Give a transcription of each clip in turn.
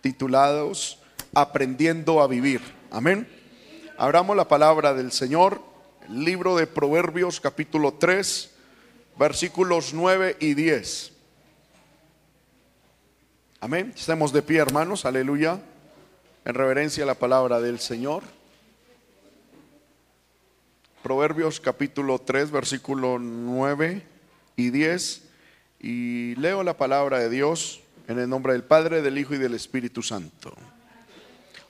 titulados Aprendiendo a vivir. Amén. Abramos la palabra del Señor, el libro de Proverbios capítulo 3, versículos 9 y 10. Amén. Estemos de pie, hermanos. Aleluya. En reverencia a la palabra del Señor. Proverbios capítulo 3, versículo 9 y 10. Y leo la palabra de Dios en el nombre del Padre, del Hijo y del Espíritu Santo.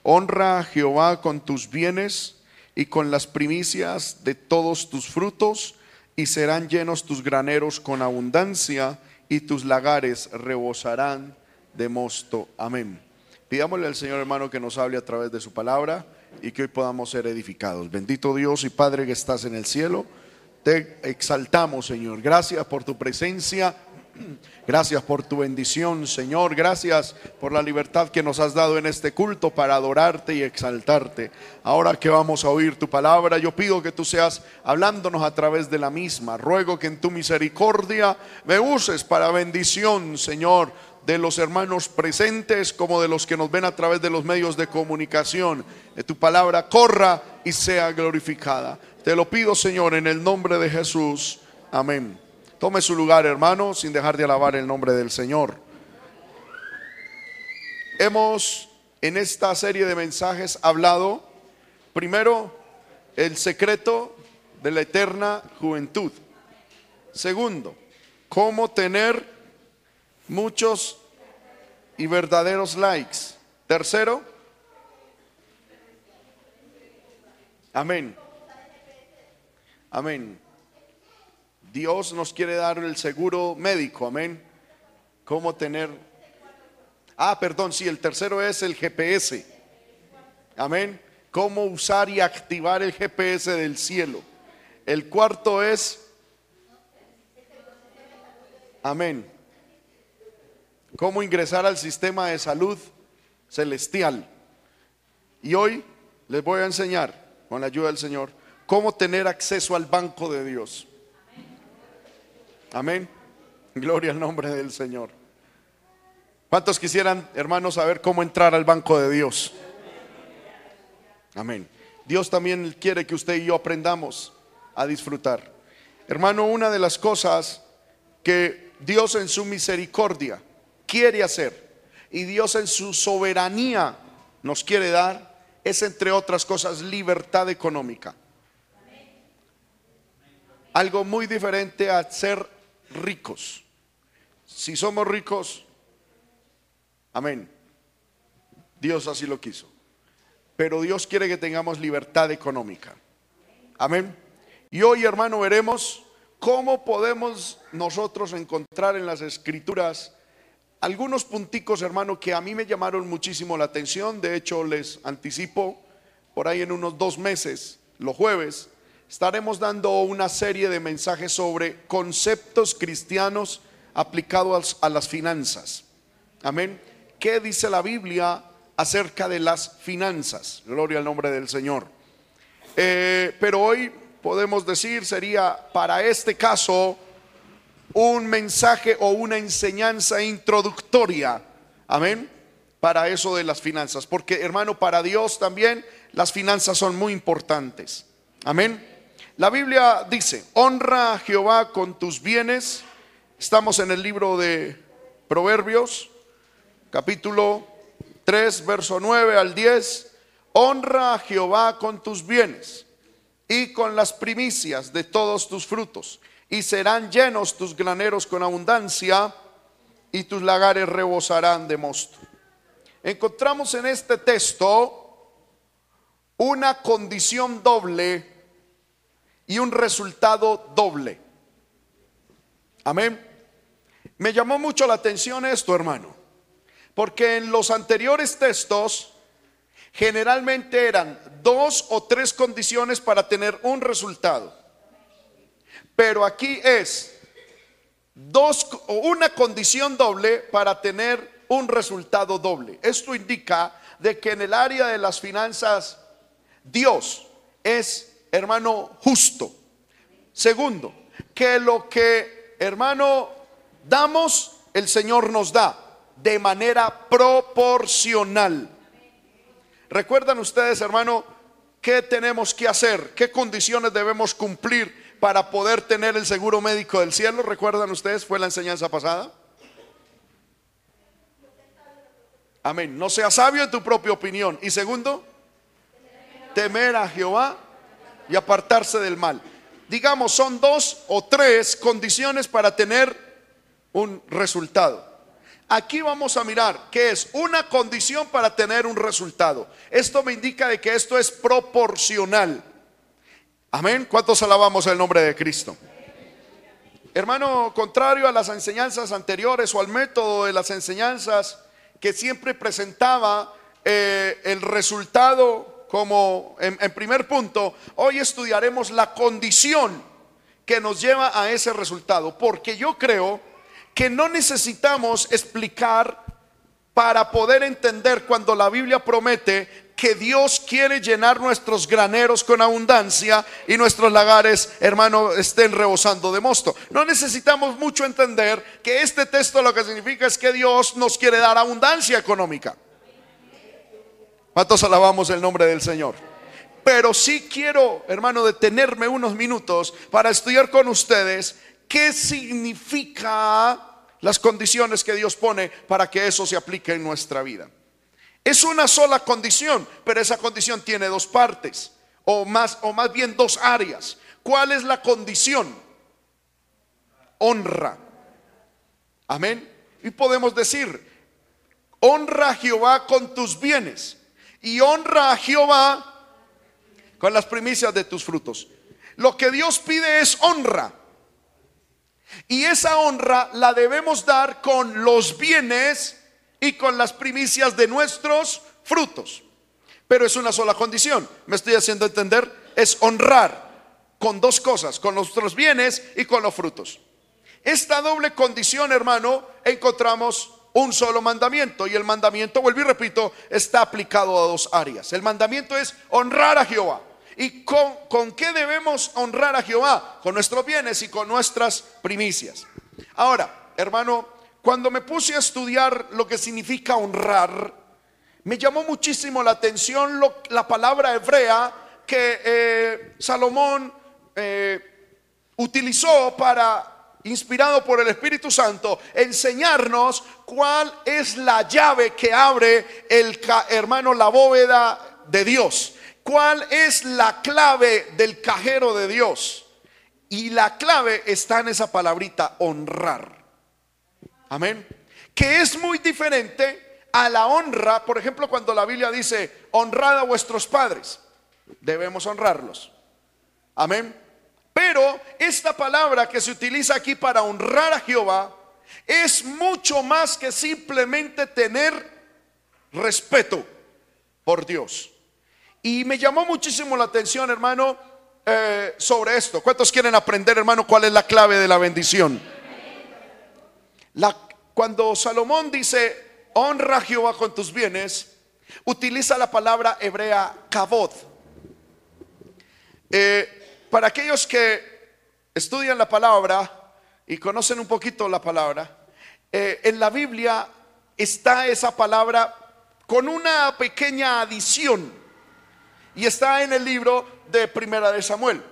Honra a Jehová con tus bienes y con las primicias de todos tus frutos, y serán llenos tus graneros con abundancia, y tus lagares rebosarán de mosto. Amén. Pidámosle al Señor hermano que nos hable a través de su palabra y que hoy podamos ser edificados. Bendito Dios y Padre que estás en el cielo, te exaltamos Señor. Gracias por tu presencia Gracias por tu bendición, Señor. Gracias por la libertad que nos has dado en este culto para adorarte y exaltarte. Ahora que vamos a oír tu palabra, yo pido que tú seas hablándonos a través de la misma. Ruego que en tu misericordia me uses para bendición, Señor, de los hermanos presentes como de los que nos ven a través de los medios de comunicación. Que tu palabra corra y sea glorificada. Te lo pido, Señor, en el nombre de Jesús. Amén. Tome su lugar, hermano, sin dejar de alabar el nombre del Señor. Hemos en esta serie de mensajes hablado, primero, el secreto de la eterna juventud. Segundo, cómo tener muchos y verdaderos likes. Tercero, amén. Amén. Dios nos quiere dar el seguro médico, amén. ¿Cómo tener? Ah, perdón, sí, el tercero es el GPS. Amén. ¿Cómo usar y activar el GPS del cielo? El cuarto es... Amén. ¿Cómo ingresar al sistema de salud celestial? Y hoy les voy a enseñar, con la ayuda del Señor, cómo tener acceso al banco de Dios. Amén. Gloria al nombre del Señor. ¿Cuántos quisieran, hermanos, saber cómo entrar al banco de Dios? Amén. Dios también quiere que usted y yo aprendamos a disfrutar. Hermano, una de las cosas que Dios en su misericordia quiere hacer y Dios en su soberanía nos quiere dar es, entre otras cosas, libertad económica. Algo muy diferente a ser ricos. Si somos ricos, amén. Dios así lo quiso. Pero Dios quiere que tengamos libertad económica. Amén. Y hoy, hermano, veremos cómo podemos nosotros encontrar en las escrituras algunos punticos, hermano, que a mí me llamaron muchísimo la atención. De hecho, les anticipo, por ahí en unos dos meses, los jueves, estaremos dando una serie de mensajes sobre conceptos cristianos aplicados a las finanzas. Amén. ¿Qué dice la Biblia acerca de las finanzas? Gloria al nombre del Señor. Eh, pero hoy podemos decir, sería para este caso un mensaje o una enseñanza introductoria. Amén. Para eso de las finanzas. Porque hermano, para Dios también las finanzas son muy importantes. Amén. La Biblia dice, honra a Jehová con tus bienes. Estamos en el libro de Proverbios, capítulo 3, verso 9 al 10. Honra a Jehová con tus bienes y con las primicias de todos tus frutos, y serán llenos tus graneros con abundancia, y tus lagares rebosarán de mosto. Encontramos en este texto una condición doble y un resultado doble. Amén. Me llamó mucho la atención esto, hermano, porque en los anteriores textos generalmente eran dos o tres condiciones para tener un resultado. Pero aquí es dos o una condición doble para tener un resultado doble. Esto indica de que en el área de las finanzas Dios es hermano, justo. Segundo, que lo que, hermano, damos, el Señor nos da de manera proporcional. ¿Recuerdan ustedes, hermano, qué tenemos que hacer? ¿Qué condiciones debemos cumplir para poder tener el seguro médico del cielo? ¿Recuerdan ustedes? Fue la enseñanza pasada. Amén. No sea sabio en tu propia opinión. Y segundo, temer a Jehová y apartarse del mal. Digamos, son dos o tres condiciones para tener un resultado. Aquí vamos a mirar que es una condición para tener un resultado. Esto me indica de que esto es proporcional. Amén. ¿Cuántos alabamos el nombre de Cristo? Hermano, contrario a las enseñanzas anteriores o al método de las enseñanzas que siempre presentaba eh, el resultado como en, primer punto, hoy estudiaremos la condición que nos lleva a ese resultado, porque yo creo que no necesitamos explicar para poder entender cuando la Biblia promete que Dios quiere llenar nuestros graneros con abundancia y nuestros lagares, hermano, estén rebosando de mosto. No necesitamos mucho entender que este texto lo que significa es que Dios nos quiere dar abundancia económica. ¿Cuántos alabamos el nombre del Señor? Pero sí quiero, hermano, detenerme unos minutos para estudiar con ustedes qué significa las condiciones que Dios pone para que eso se aplique en nuestra vida. Es una sola condición, pero esa condición tiene dos partes, o más, o más bien dos áreas. ¿Cuál es la condición? Honra. Amén. Y podemos decir, honra a Jehová con tus bienes y honra a Jehová con las primicias de tus frutos. Lo que Dios pide es honra. Y esa honra la debemos dar con los bienes y con las primicias de nuestros frutos. Pero es una sola condición, me estoy haciendo entender, es honrar con dos cosas, con nuestros bienes y con los frutos. Esta doble condición, hermano, encontramos un solo mandamiento y el mandamiento, vuelvo y repito, está aplicado a dos áreas. El mandamiento es honrar a Jehová. ¿Y con, qué debemos honrar a Jehová? Con nuestros bienes y con nuestras primicias. Ahora, hermano, cuando me puse a estudiar lo que significa honrar, me llamó muchísimo la atención la palabra hebrea que eh, Salomón eh, utilizó para, inspirado por el Espíritu Santo, enseñarnos cuál es la llave que abre el hermano la bóveda de Dios. ¿Cuál es la clave del cajero de Dios? Y la clave está en esa palabrita, honrar. Amén. Que es muy diferente a la honra, por ejemplo, cuando la Biblia dice, honrad a vuestros padres. Debemos honrarlos. Amén. Pero esta palabra que se utiliza aquí para honrar a Jehová es mucho más que simplemente tener respeto por Dios. Y me llamó muchísimo la atención, hermano, eh, sobre esto. ¿Cuántos quieren aprender, hermano, cuál es la clave de la bendición? cuando Salomón dice, honra a Jehová con tus bienes, utiliza la palabra hebrea kabod. Eh, para aquellos que estudian la palabra y conocen un poquito la palabra, eh, en la Biblia está esa palabra con una pequeña adición y está en el libro de Primera de Samuel.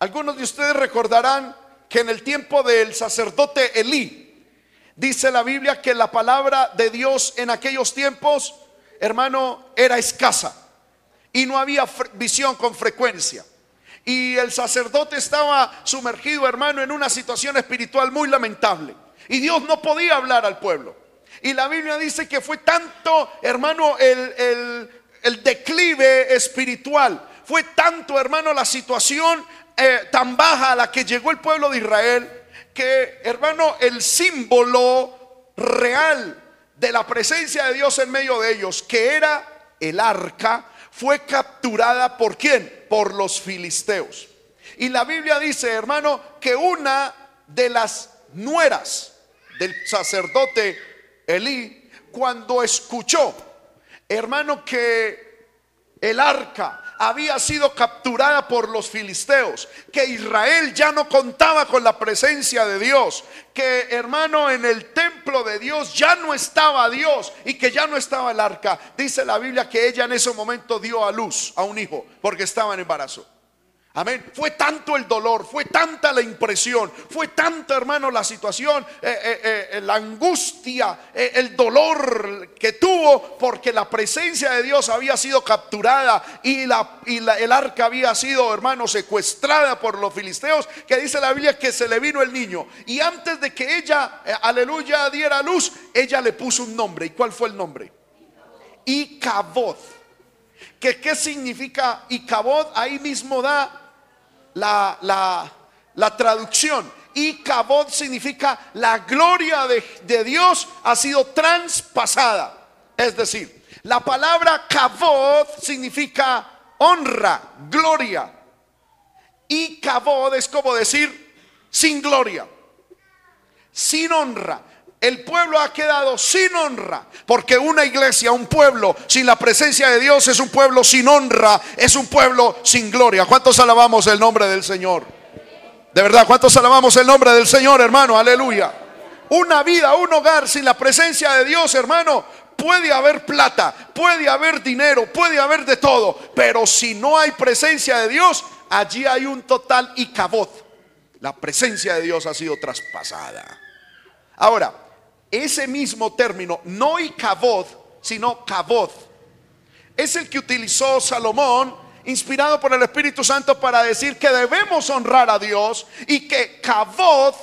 Algunos de ustedes recordarán que en el tiempo del sacerdote Elí, dice la Biblia que la palabra de Dios en aquellos tiempos, hermano, era escasa y no había visión con frecuencia. Y el sacerdote estaba sumergido, hermano, en una situación espiritual muy lamentable. Y Dios no podía hablar al pueblo. Y la Biblia dice que fue tanto, hermano, el, declive espiritual. Fue tanto, hermano, la situación eh, tan baja a la que llegó el pueblo de Israel, que hermano, el símbolo real de la presencia de Dios en medio de ellos, que era el arca, fue capturada por quién? Por los filisteos. Y la Biblia dice, hermano, que una de las nueras del sacerdote Elí, cuando escuchó, hermano, que el arca había sido capturada por los filisteos, que Israel ya no contaba con la presencia de Dios, que hermano en el templo de Dios ya no estaba Dios y que ya no estaba el arca. Dice la Biblia que ella en ese momento dio a luz a un hijo porque estaba en embarazo. Amén. Fue tanto el dolor, fue tanta la impresión, fue tanta, hermano, la situación, eh, eh, eh, la angustia, el dolor que tuvo porque la presencia de Dios había sido capturada y, el arca había sido, hermano, secuestrada por los filisteos, que dice la Biblia que se le vino el niño. Y antes de que ella, aleluya, diera luz, ella le puso un nombre. ¿Y cuál fue el nombre? Icabod. ¿Qué, ¿Qué significa Icabod? Ahí mismo da la, la, traducción. Y Cabot significa la gloria de, de, Dios ha sido traspasada. Es decir, la palabra Cabot significa honra, gloria. Y Cabot es como decir sin gloria, sin honra. El pueblo ha quedado sin honra, porque una iglesia, un pueblo sin la presencia de Dios es un pueblo sin honra, es un pueblo sin gloria. ¿Cuántos alabamos el nombre del Señor? De verdad, ¿cuántos alabamos el nombre del Señor, hermano? Aleluya. Una vida, un hogar sin la presencia de Dios, hermano, puede haber plata, puede haber dinero, puede haber de todo, pero si no hay presencia de Dios, allí hay un total y cabot. La presencia de Dios ha sido traspasada. Ahora, ese mismo término, no y cabod, sino cabod, es el que utilizó Salomón, inspirado por el Espíritu Santo, para decir que debemos honrar a Dios y que cabod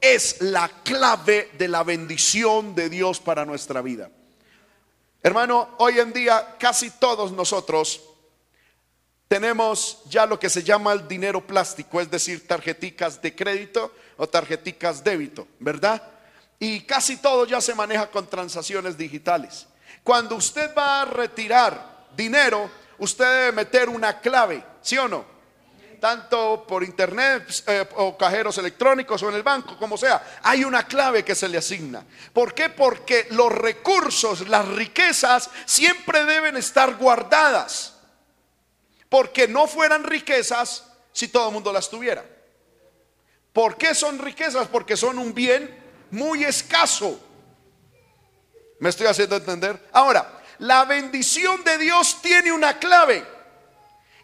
es la clave de la bendición de Dios para nuestra vida. Hermano, hoy en día casi todos nosotros tenemos ya lo que se llama el dinero plástico, es decir, tarjeticas de crédito o tarjeticas débito, ¿verdad? Y casi todo ya se maneja con transacciones digitales. Cuando usted va a retirar dinero, usted debe meter una clave, ¿sí o no? Tanto por internet eh, o cajeros electrónicos o en el banco, como sea, hay una clave que se le asigna. ¿Por qué? Porque los recursos, las riquezas siempre deben estar guardadas. Porque no fueran riquezas si todo el mundo las tuviera. ¿Por qué son riquezas? Porque son un bien muy escaso. ¿Me estoy haciendo entender? Ahora, la bendición de Dios tiene una clave.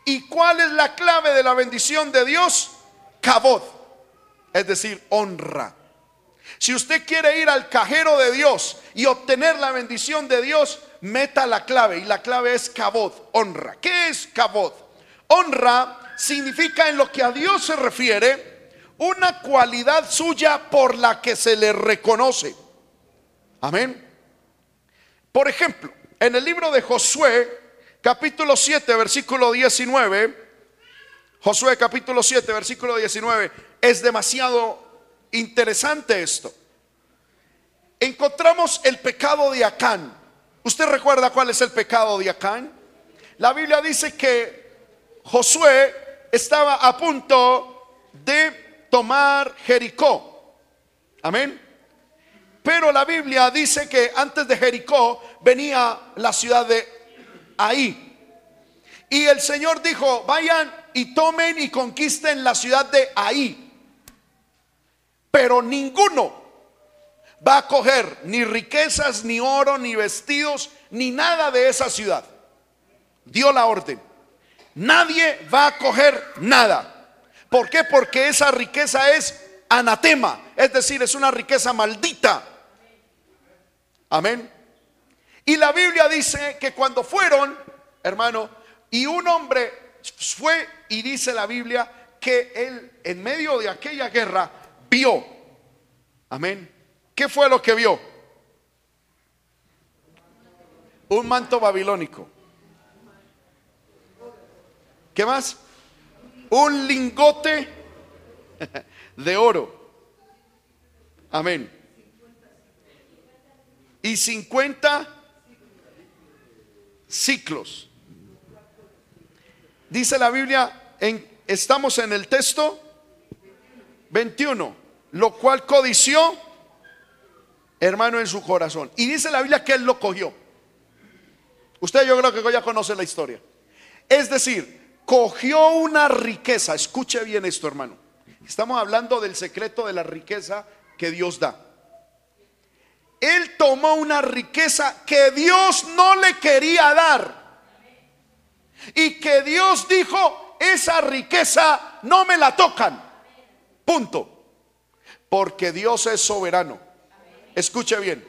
¿Y cuál es la clave de la bendición de Dios? Cabot, es decir, honra. Si usted quiere ir al cajero de Dios y obtener la bendición de Dios, meta la clave y la clave es cabot, honra. ¿Qué es cabot? Honra significa en lo que a Dios se refiere una cualidad suya por la que se le reconoce. Amén. Por ejemplo, en el libro de Josué, capítulo 7, versículo 19, Josué capítulo 7, versículo 19, es demasiado interesante esto. Encontramos el pecado de Acán. ¿Usted recuerda cuál es el pecado de Acán? La Biblia dice que Josué estaba a punto de tomar Jericó. Amén. Pero la Biblia dice que antes de Jericó venía la ciudad de Ahí. Y el Señor dijo, vayan y tomen y conquisten la ciudad de Ahí. Pero ninguno va a coger ni riquezas, ni oro, ni vestidos, ni nada de esa ciudad. Dio la orden. Nadie va a coger nada. ¿Por qué? Porque esa riqueza es anatema, es decir, es una riqueza maldita. Amén. Y la Biblia dice que cuando fueron, hermano, y un hombre fue y dice la Biblia que él en medio de aquella guerra vio. Amén. ¿Qué fue lo que vio? Un manto babilónico. ¿Qué más? Un lingote de oro. Amén. Y 50 ciclos. Dice la Biblia, en, estamos en el texto 21, lo cual codició, hermano, en su corazón. Y dice la Biblia que él lo cogió. Usted yo creo que ya conoce la historia. Es decir, cogió una riqueza. Escuche bien esto, hermano. Estamos hablando del secreto de la riqueza que Dios da. Él tomó una riqueza que Dios no le quería dar. Y que Dios dijo, esa riqueza no me la tocan. Punto. Porque Dios es soberano. Escuche bien.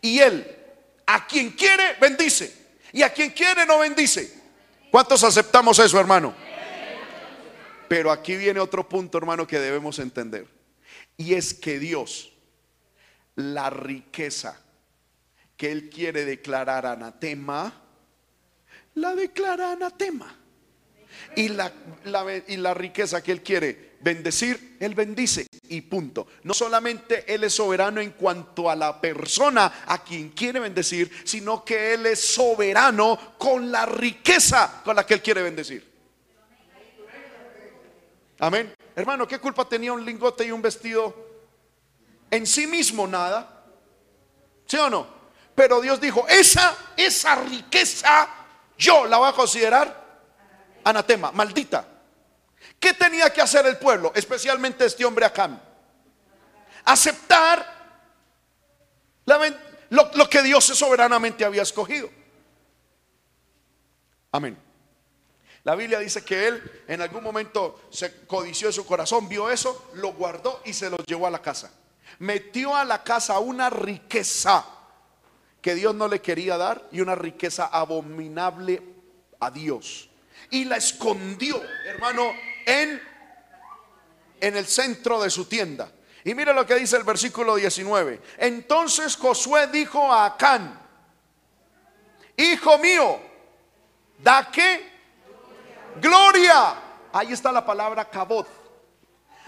Y Él, a quien quiere, bendice. Y a quien quiere, no bendice. ¿Cuántos aceptamos eso, hermano? Pero aquí viene otro punto, hermano, que debemos entender. Y es que Dios, la riqueza que Él quiere declarar anatema, la declara anatema. Y la, y la riqueza que Él quiere bendecir, Él bendice y punto. No solamente Él es soberano en cuanto a la persona a quien quiere bendecir, sino que Él es soberano con la riqueza con la que Él quiere bendecir. Amén. Hermano, ¿qué culpa tenía un lingote y un vestido? En sí mismo nada. ¿Sí o no? Pero Dios dijo, esa, esa riqueza yo la voy a considerar anatema, maldita. ¿Qué tenía que hacer el pueblo, especialmente este hombre Acán? Aceptar lo, lo que Dios soberanamente había escogido. Amén. La Biblia dice que él en algún momento se codició en su corazón, vio eso, lo guardó y se lo llevó a la casa. Metió a la casa una riqueza que Dios no le quería dar y una riqueza abominable a Dios. Y la escondió, hermano, en, en el centro de su tienda. Y mire lo que dice el versículo 19. Entonces Josué dijo a Acán, hijo mío, ¿da qué? Gloria. Ahí está la palabra cabot.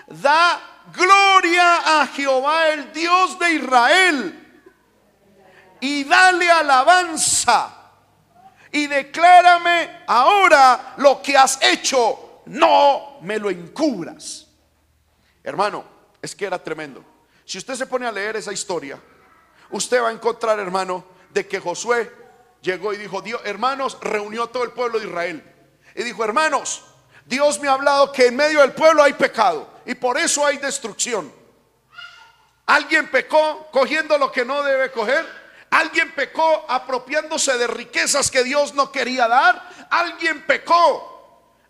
Da gloria a Jehová, el Dios de Israel. Y dale alabanza. Y declárame ahora lo que has hecho no me lo encubras. Hermano, es que era tremendo. Si usted se pone a leer esa historia, usted va a encontrar, hermano, de que Josué llegó y dijo, Dios, hermanos, reunió a todo el pueblo de Israel. Y dijo, hermanos, Dios me ha hablado que en medio del pueblo hay pecado y por eso hay destrucción. Alguien pecó cogiendo lo que no debe coger. Alguien pecó apropiándose de riquezas que Dios no quería dar. Alguien pecó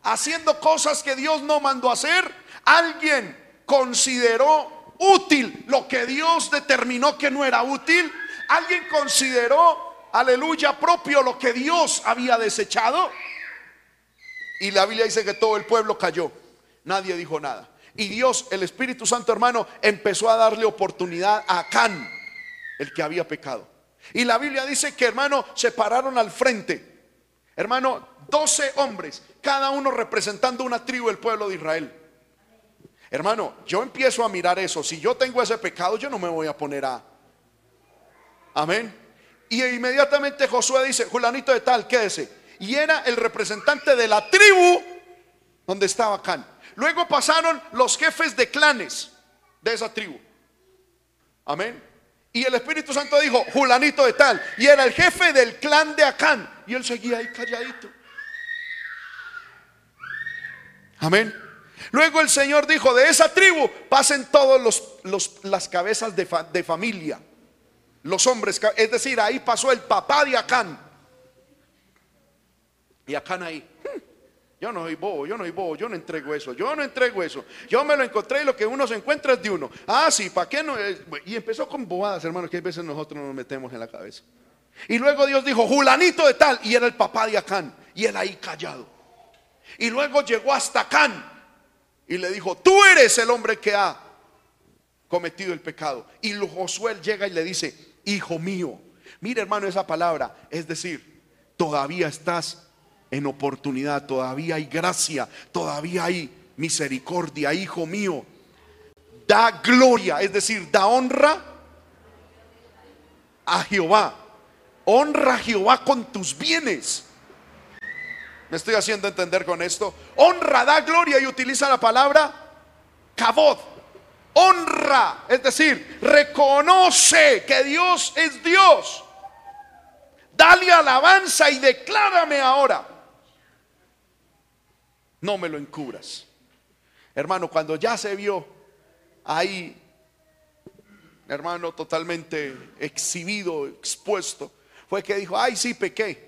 haciendo cosas que Dios no mandó hacer, alguien consideró útil lo que Dios determinó que no era útil, alguien consideró, aleluya, propio lo que Dios había desechado. Y la Biblia dice que todo el pueblo cayó, nadie dijo nada. Y Dios, el Espíritu Santo hermano, empezó a darle oportunidad a Can, el que había pecado. Y la Biblia dice que hermano se pararon al frente. Hermano, 12 hombres, cada uno representando una tribu del pueblo de Israel. Hermano, yo empiezo a mirar eso. Si yo tengo ese pecado, yo no me voy a poner a... Amén. Y inmediatamente Josué dice, Julanito de tal, quédese. Y era el representante de la tribu donde estaba Can. Luego pasaron los jefes de clanes de esa tribu. Amén. Y el Espíritu Santo dijo, Julanito de tal. Y era el jefe del clan de Acán. Y él seguía ahí calladito. Amén. Luego el Señor dijo, de esa tribu pasen todos los, las cabezas de, de, familia, los hombres, es decir, ahí pasó el papá de Acán. Y Acán ahí, hmm, yo no soy bobo, yo no soy bobo, yo no entrego eso, yo no entrego eso. Yo me lo encontré y lo que uno se encuentra es de uno. Ah, sí, ¿para qué no? Y empezó con bobadas, hermanos, que a veces nosotros nos metemos en la cabeza. Y luego Dios dijo, Julanito de tal, y era el papá de Acán, y él ahí callado. Y luego llegó hasta Can y le dijo, tú eres el hombre que ha cometido el pecado. Y Josué llega y le dice, hijo mío, mire hermano esa palabra, es decir, todavía estás en oportunidad, todavía hay gracia, todavía hay misericordia, hijo mío. Da gloria, es decir, da honra a Jehová. Honra a Jehová con tus bienes. ¿Me estoy haciendo entender con esto? Honra, da gloria y utiliza la palabra cabot. Honra, es decir, reconoce que Dios es Dios. Dale alabanza y declárame ahora. no me lo encubras. Hermano, cuando ya se vio ahí, hermano, totalmente exhibido, expuesto, fue que dijo, ay, sí, pequé.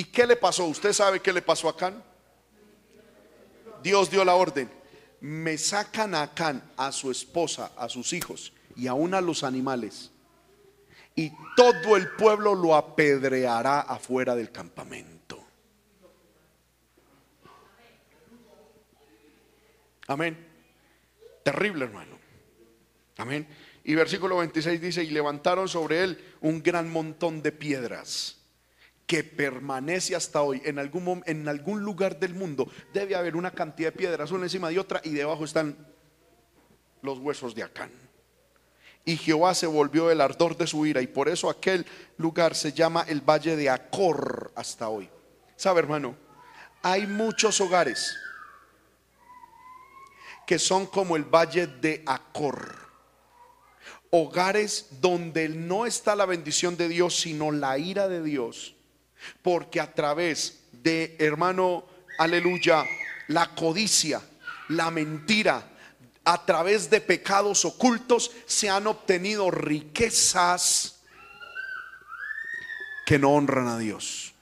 ¿Y qué le pasó? ¿Usted sabe qué le pasó a Acán? Dios dio la orden. Me sacan a Acán, a su esposa, a sus hijos y aún a los animales. Y todo el pueblo lo apedreará afuera del campamento. Amén. Terrible, hermano. Amén. Y versículo 26 dice, y levantaron sobre él un gran montón de piedras que permanece hasta hoy. En algún, en algún lugar del mundo debe haber una cantidad de piedras, una encima de otra, y debajo están los huesos de Acán. Y Jehová se volvió el ardor de su ira, y por eso aquel lugar se llama el valle de Acor hasta hoy. ¿Sabe, hermano? Hay muchos hogares que son como el valle de Acor. Hogares donde no está la bendición de Dios, sino la ira de Dios. Porque a través de, hermano, aleluya, la codicia, la mentira, a través de pecados ocultos se han obtenido riquezas que no honran a Dios.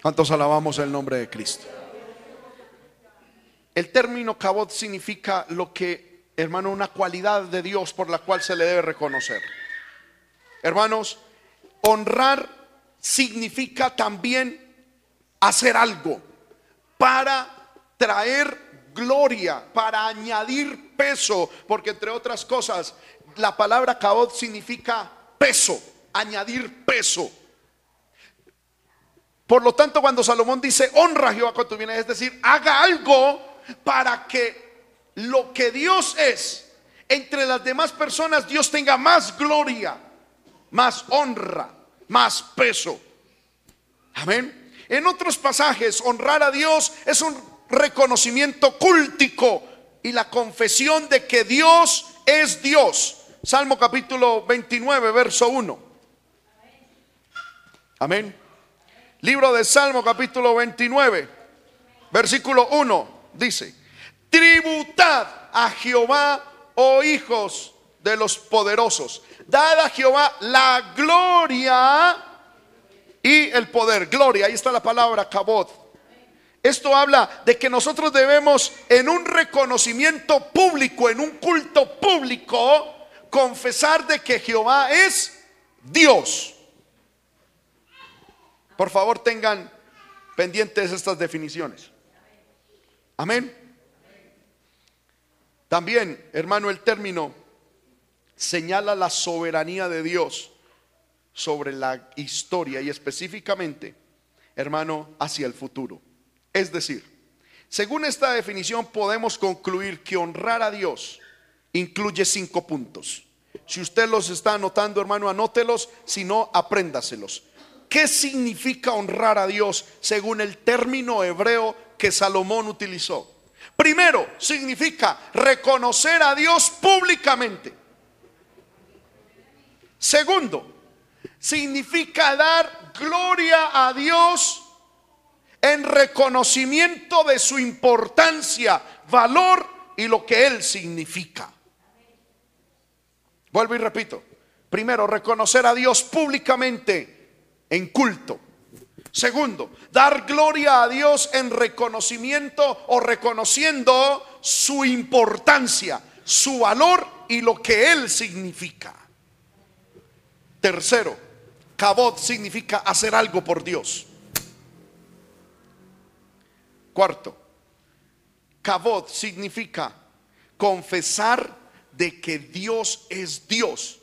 ¿Cuántos alabamos el nombre de Cristo? El término cabot significa lo que, hermano, una cualidad de Dios por la cual se le debe reconocer. Hermanos, honrar significa también hacer algo para traer gloria, para añadir peso, porque entre otras cosas, la palabra cabot significa peso, añadir peso. Por lo tanto, cuando Salomón dice, honra a Jehová con tu es decir, haga algo para que lo que Dios es, entre las demás personas, Dios tenga más gloria, más honra, más peso. Amén. En otros pasajes, honrar a Dios es un reconocimiento cultico y la confesión de que Dios es Dios. Salmo capítulo 29, verso 1. Amén. Libro de Salmo capítulo 29, versículo 1 dice, tributad a Jehová, oh hijos de los poderosos, dad a Jehová la gloria y el poder. Gloria, ahí está la palabra cabot. Esto habla de que nosotros debemos en un reconocimiento público, en un culto público, confesar de que Jehová es Dios. Por favor, tengan pendientes estas definiciones. Amén. También, hermano, el término señala la soberanía de Dios sobre la historia y específicamente, hermano, hacia el futuro. Es decir, según esta definición podemos concluir que honrar a Dios incluye cinco puntos. Si usted los está anotando, hermano, anótelos, si no, apréndaselos. ¿Qué significa honrar a Dios según el término hebreo que Salomón utilizó? Primero, significa reconocer a Dios públicamente. Segundo, significa dar gloria a Dios en reconocimiento de su importancia, valor y lo que Él significa. Vuelvo y repito. Primero, reconocer a Dios públicamente en culto. Segundo, dar gloria a Dios en reconocimiento o reconociendo su importancia, su valor y lo que Él significa. Tercero, cabot significa hacer algo por Dios. Cuarto, cabot significa confesar de que Dios es Dios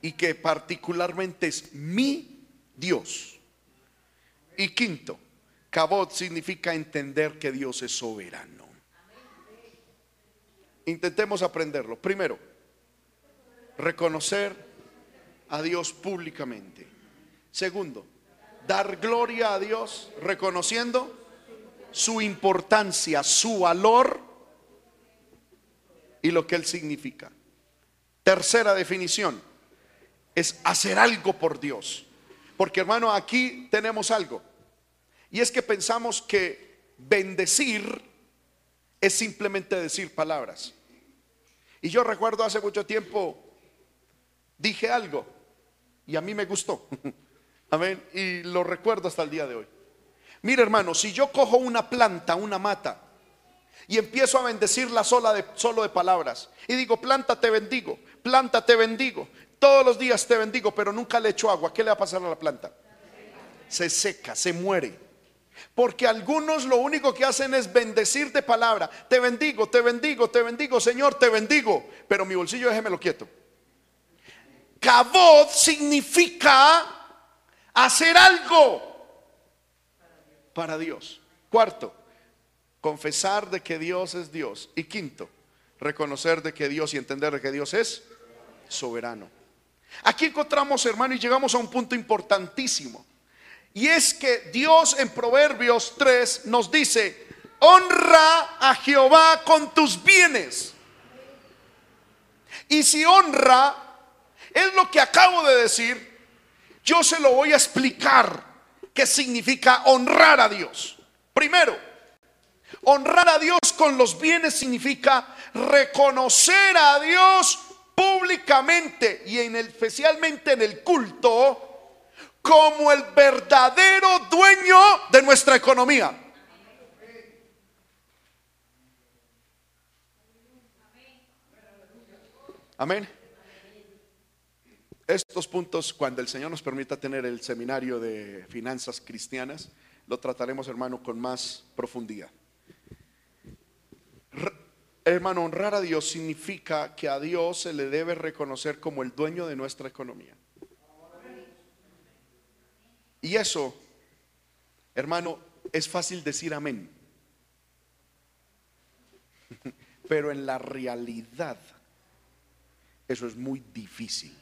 y que particularmente es mi Dios. Y quinto, cabot significa entender que Dios es soberano. Intentemos aprenderlo. Primero, reconocer a Dios públicamente. Segundo, dar gloria a Dios reconociendo su importancia, su valor y lo que Él significa. Tercera definición, es hacer algo por Dios. Porque hermano, aquí tenemos algo. Y es que pensamos que bendecir es simplemente decir palabras. Y yo recuerdo hace mucho tiempo, dije algo y a mí me gustó. Amén. Y lo recuerdo hasta el día de hoy. Mire hermano, si yo cojo una planta, una mata, y empiezo a bendecirla sola de, solo de palabras, y digo, planta te bendigo, planta te bendigo, todos los días te bendigo, pero nunca le echo agua, ¿qué le va a pasar a la planta? Se seca, se muere. Porque algunos lo único que hacen es bendecir de palabra. Te bendigo, te bendigo, te bendigo, Señor, te bendigo. Pero mi bolsillo déjemelo quieto. Cabot significa hacer algo para Dios. Cuarto, confesar de que Dios es Dios. Y quinto, reconocer de que Dios y entender de que Dios es soberano. Aquí encontramos, hermano, y llegamos a un punto importantísimo. Y es que Dios en Proverbios 3 nos dice, honra a Jehová con tus bienes. Y si honra es lo que acabo de decir, yo se lo voy a explicar qué significa honrar a Dios. Primero, honrar a Dios con los bienes significa reconocer a Dios públicamente y en especialmente en el culto como el verdadero dueño de nuestra economía. Amén. Estos puntos, cuando el Señor nos permita tener el seminario de finanzas cristianas, lo trataremos, hermano, con más profundidad. hermano, honrar a Dios significa que a Dios se le debe reconocer como el dueño de nuestra economía. Y eso, hermano, es fácil decir amén. Pero en la realidad, eso es muy difícil.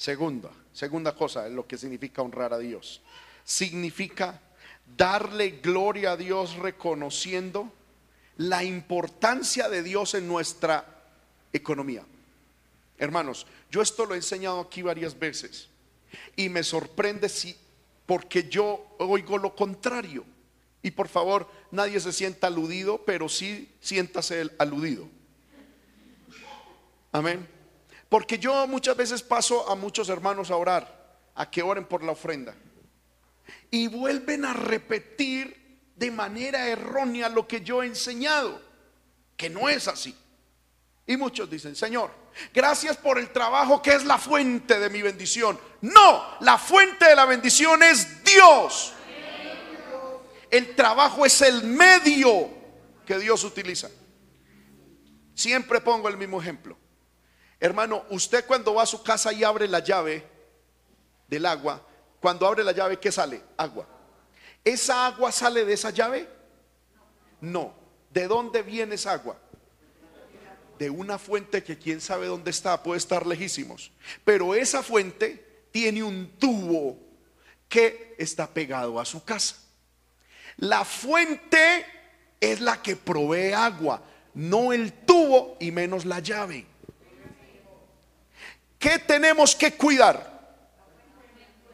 Segunda, segunda cosa es lo que significa honrar a Dios. Significa darle gloria a Dios reconociendo la importancia de Dios en nuestra economía. Hermanos, yo esto lo he enseñado aquí varias veces y me sorprende si porque yo oigo lo contrario. Y por favor, nadie se sienta aludido, pero sí siéntase aludido. Amén. Porque yo muchas veces paso a muchos hermanos a orar, a que oren por la ofrenda. Y vuelven a repetir de manera errónea lo que yo he enseñado, que no es así. Y muchos dicen, Señor, gracias por el trabajo que es la fuente de mi bendición. No, la fuente de la bendición es Dios. El trabajo es el medio que Dios utiliza. Siempre pongo el mismo ejemplo. Hermano, usted cuando va a su casa y abre la llave del agua, cuando abre la llave, ¿qué sale? Agua. ¿Esa agua sale de esa llave? No. ¿De dónde viene esa agua? De una fuente que quién sabe dónde está, puede estar lejísimos. Pero esa fuente tiene un tubo que está pegado a su casa. La fuente es la que provee agua, no el tubo y menos la llave. ¿Qué tenemos que cuidar?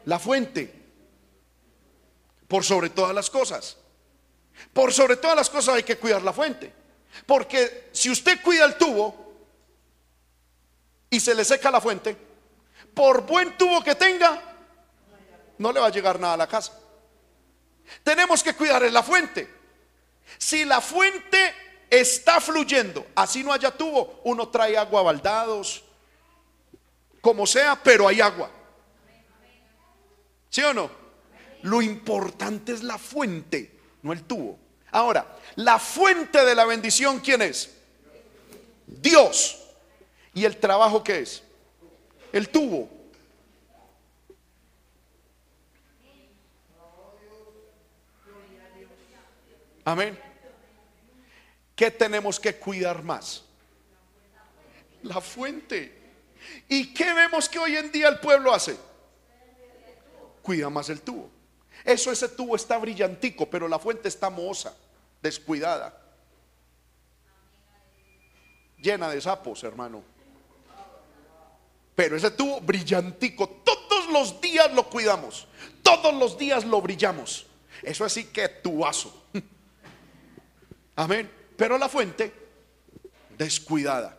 La fuente. Por sobre todas las cosas. Por sobre todas las cosas hay que cuidar la fuente. Porque si usted cuida el tubo y se le seca la fuente, por buen tubo que tenga, no le va a llegar nada a la casa. Tenemos que cuidar en la fuente. Si la fuente está fluyendo, así no haya tubo, uno trae agua baldados, como sea, pero hay agua. ¿Sí o no? Lo importante es la fuente, no el tubo. Ahora, la fuente de la bendición, ¿quién es? Dios. ¿Y el trabajo qué es? El tubo. Amén. ¿Qué tenemos que cuidar más? La fuente. ¿Y qué vemos que hoy en día el pueblo hace? Cuida más el tubo. Eso, ese tubo está brillantico, pero la fuente está mohosa, descuidada, llena de sapos, hermano. Pero ese tubo brillantico, todo todos los días lo cuidamos, todos los días lo brillamos. Eso así que tu vaso. Amén. Pero la fuente descuidada.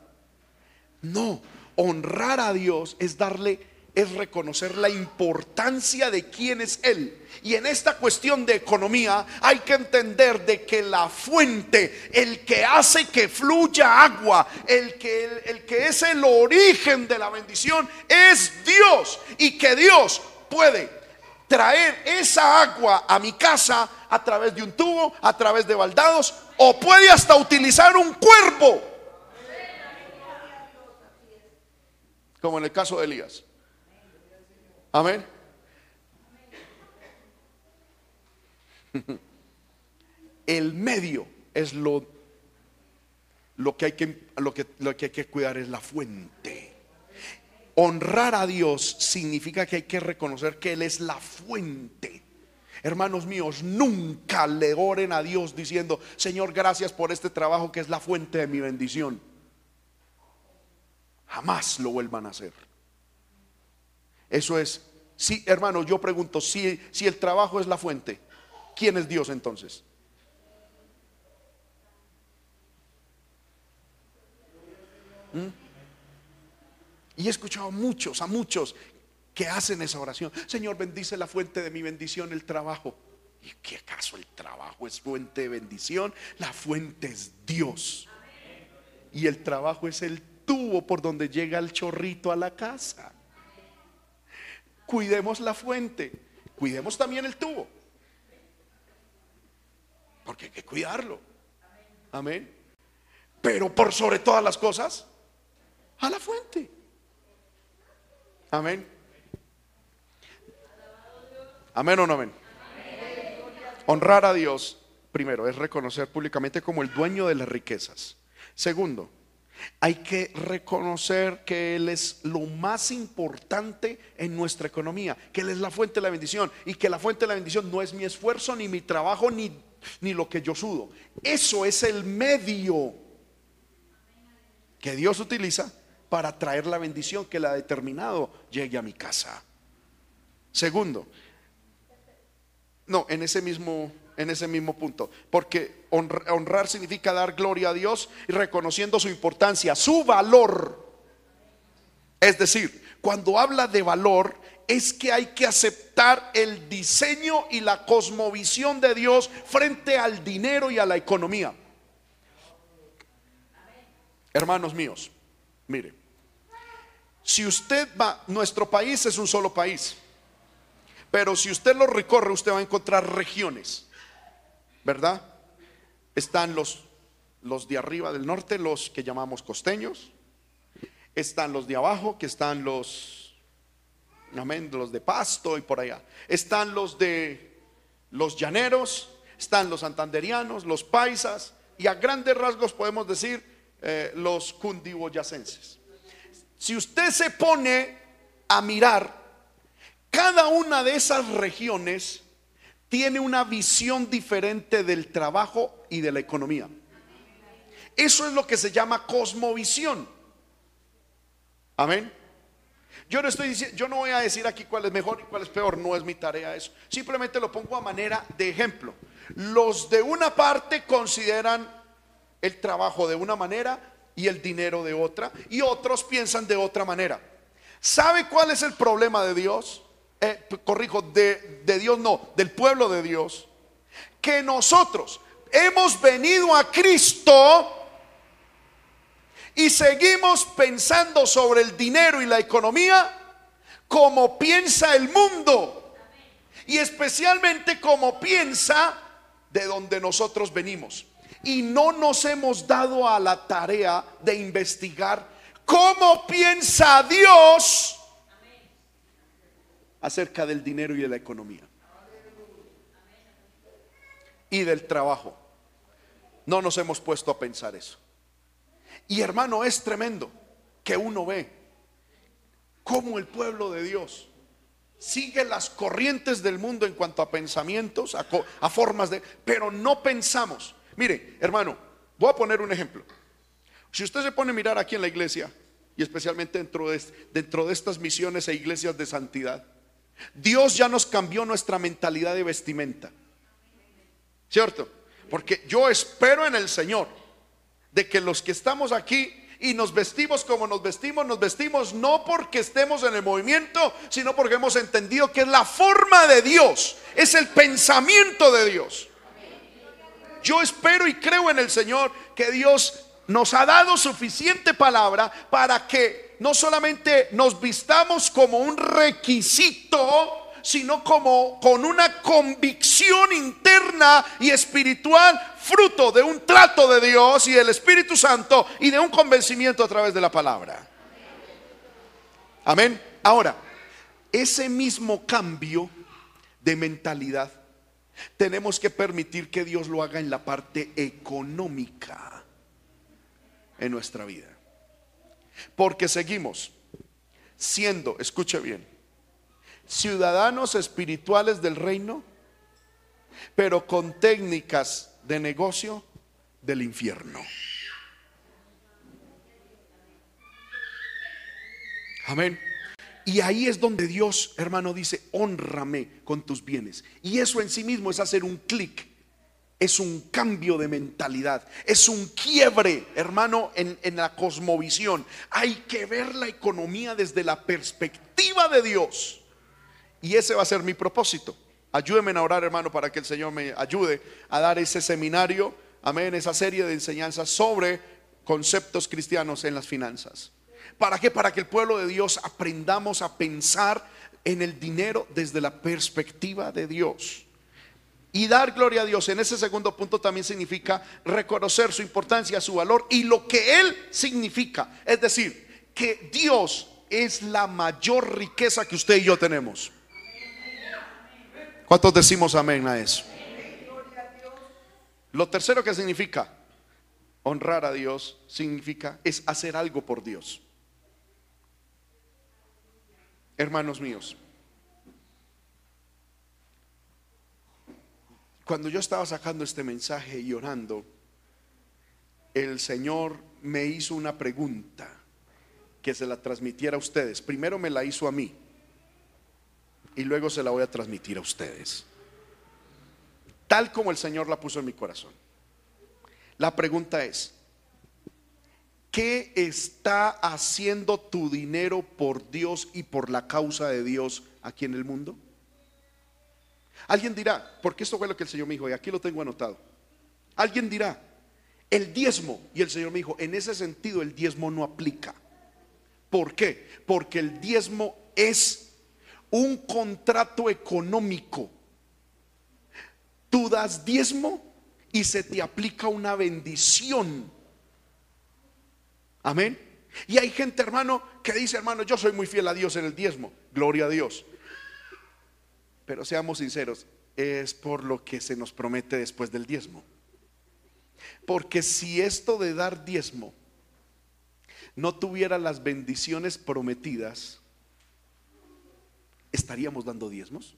No, honrar a Dios es darle es reconocer la importancia de quién es Él. Y en esta cuestión de economía hay que entender de que la fuente, el que hace que fluya agua, el que, el, que es el origen de la bendición, es Dios. Y que Dios puede traer esa agua a mi casa a través de un tubo, a través de baldados, o puede hasta utilizar un cuerpo. Como en el caso de Elías. Amén. El medio es lo, lo, que hay que, lo, que, lo que hay que cuidar es la fuente. Honrar a Dios significa que hay que reconocer que Él es la fuente. Hermanos míos, nunca le oren a Dios diciendo, Señor, gracias por este trabajo que es la fuente de mi bendición. Jamás lo vuelvan a hacer. Eso es, sí, hermano, yo pregunto, si, si el trabajo es la fuente, ¿quién es Dios entonces? ¿Mm? Y he escuchado a muchos, a muchos que hacen esa oración. Señor, bendice la fuente de mi bendición, el trabajo. ¿Y qué acaso el trabajo es fuente de bendición? La fuente es Dios. Y el trabajo es el tubo por donde llega el chorrito a la casa cuidemos la fuente, cuidemos también el tubo. Porque hay que cuidarlo. Amén. Pero por sobre todas las cosas, a la fuente. Amén. Amén o no amén. Honrar a Dios, primero, es reconocer públicamente como el dueño de las riquezas. Segundo, hay que reconocer que Él es lo más importante en nuestra economía, que Él es la fuente de la bendición y que la fuente de la bendición no es mi esfuerzo, ni mi trabajo, ni, ni lo que yo sudo. Eso es el medio que Dios utiliza para traer la bendición que le ha determinado llegue a mi casa. Segundo, no, en ese mismo en ese mismo punto. Porque honrar, significa dar gloria a Dios y reconociendo su importancia, su valor. Es decir, cuando habla de valor, es que hay que aceptar el diseño y la cosmovisión de Dios frente al dinero y a la economía. Hermanos míos, mire, si usted va, nuestro país es un solo país, pero si usted lo recorre, usted va a encontrar regiones. ¿Verdad? Están los, los de arriba del norte, los que llamamos costeños. Están los de abajo, que están los, amén, los de pasto y por allá. Están los de los llaneros, están los santanderianos, los paisas y a grandes rasgos podemos decir eh, los cundiboyacenses. Si usted se pone a mirar cada una de esas regiones, tiene una visión diferente del trabajo y de la economía. Eso es lo que se llama cosmovisión. Amén. Yo no estoy diciendo, yo no voy a decir aquí cuál es mejor y cuál es peor, no es mi tarea eso. Simplemente lo pongo a manera de ejemplo. Los de una parte consideran el trabajo de una manera y el dinero de otra y otros piensan de otra manera. ¿Sabe cuál es el problema de Dios? Eh, corrijo, de, de Dios no, del pueblo de Dios, que nosotros hemos venido a Cristo y seguimos pensando sobre el dinero y la economía como piensa el mundo y especialmente como piensa de donde nosotros venimos. Y no nos hemos dado a la tarea de investigar cómo piensa Dios acerca del dinero y de la economía. Y del trabajo. No nos hemos puesto a pensar eso. Y hermano, es tremendo que uno ve cómo el pueblo de Dios sigue las corrientes del mundo en cuanto a pensamientos, a, formas de... Pero no pensamos. Mire, hermano, voy a poner un ejemplo. Si usted se pone a mirar aquí en la iglesia, y especialmente dentro de, dentro de estas misiones e iglesias de santidad, Dios ya nos cambió nuestra mentalidad de vestimenta. ¿Cierto? Porque yo espero en el Señor de que los que estamos aquí y nos vestimos como nos vestimos, nos vestimos no porque estemos en el movimiento, sino porque hemos entendido que es la forma de Dios, es el pensamiento de Dios. Yo espero y creo en el Señor que Dios nos ha dado suficiente palabra para que no solamente nos vistamos como un requisito, sino como con una convicción interna y espiritual, fruto de un trato de Dios y del Espíritu Santo y de un convencimiento a través de la palabra. Amén. Ahora, ese mismo cambio de mentalidad tenemos que permitir que Dios lo haga en la parte económica en nuestra vida. Porque seguimos siendo, escuche bien, ciudadanos espirituales del reino, pero con técnicas de negocio del infierno. Amén. Y ahí es donde Dios, hermano, dice, honrame con tus bienes. Y eso en sí mismo es hacer un clic, es un cambio de mentalidad, es un quiebre, hermano, en, en, la cosmovisión. Hay que ver la economía desde la perspectiva de Dios. Y ese va a ser mi propósito. Ayúdenme a orar, hermano, para que el Señor me ayude a dar ese seminario, amén, esa serie de enseñanzas sobre conceptos cristianos en las finanzas. ¿Para qué? Para que el pueblo de Dios aprendamos a pensar en el dinero desde la perspectiva de Dios. Y dar gloria a Dios en ese segundo punto también significa reconocer su importancia, su valor y lo que Él significa. Es decir, que Dios es la mayor riqueza que usted y yo tenemos. ¿Cuántos decimos amén a eso? Lo tercero que significa honrar a Dios significa es hacer algo por Dios hermanos míos, cuando yo estaba sacando este mensaje y orando, el Señor me hizo una pregunta que se la transmitiera a ustedes. Primero me la hizo a mí y luego se la voy a transmitir a ustedes. Tal como el Señor la puso en mi corazón. La pregunta es, ¿Qué está haciendo tu dinero por Dios y por la causa de Dios aquí en el mundo? Alguien dirá, porque esto fue lo que el Señor me dijo y aquí lo tengo anotado. Alguien dirá, el diezmo, y el Señor me dijo, en ese sentido el diezmo no aplica. ¿Por qué? Porque el diezmo es un contrato económico. Tú das diezmo y se te aplica una bendición Amén. Y hay gente, hermano, que dice, hermano, yo soy muy fiel a Dios en el diezmo. Gloria a Dios. Pero seamos sinceros, es por lo que se nos promete después del diezmo. Porque si esto de dar diezmo no tuviera las bendiciones prometidas, ¿estaríamos dando diezmos?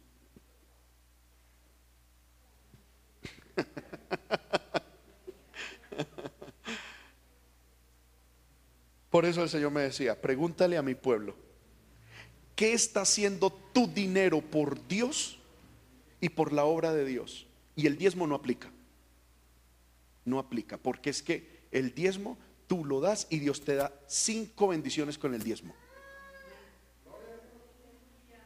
Por eso el Señor me decía, pregúntale a mi pueblo, ¿qué está haciendo tu dinero por Dios y por la obra de Dios? Y el diezmo no aplica. No aplica, porque es que el diezmo tú lo das y Dios te da cinco bendiciones con el diezmo.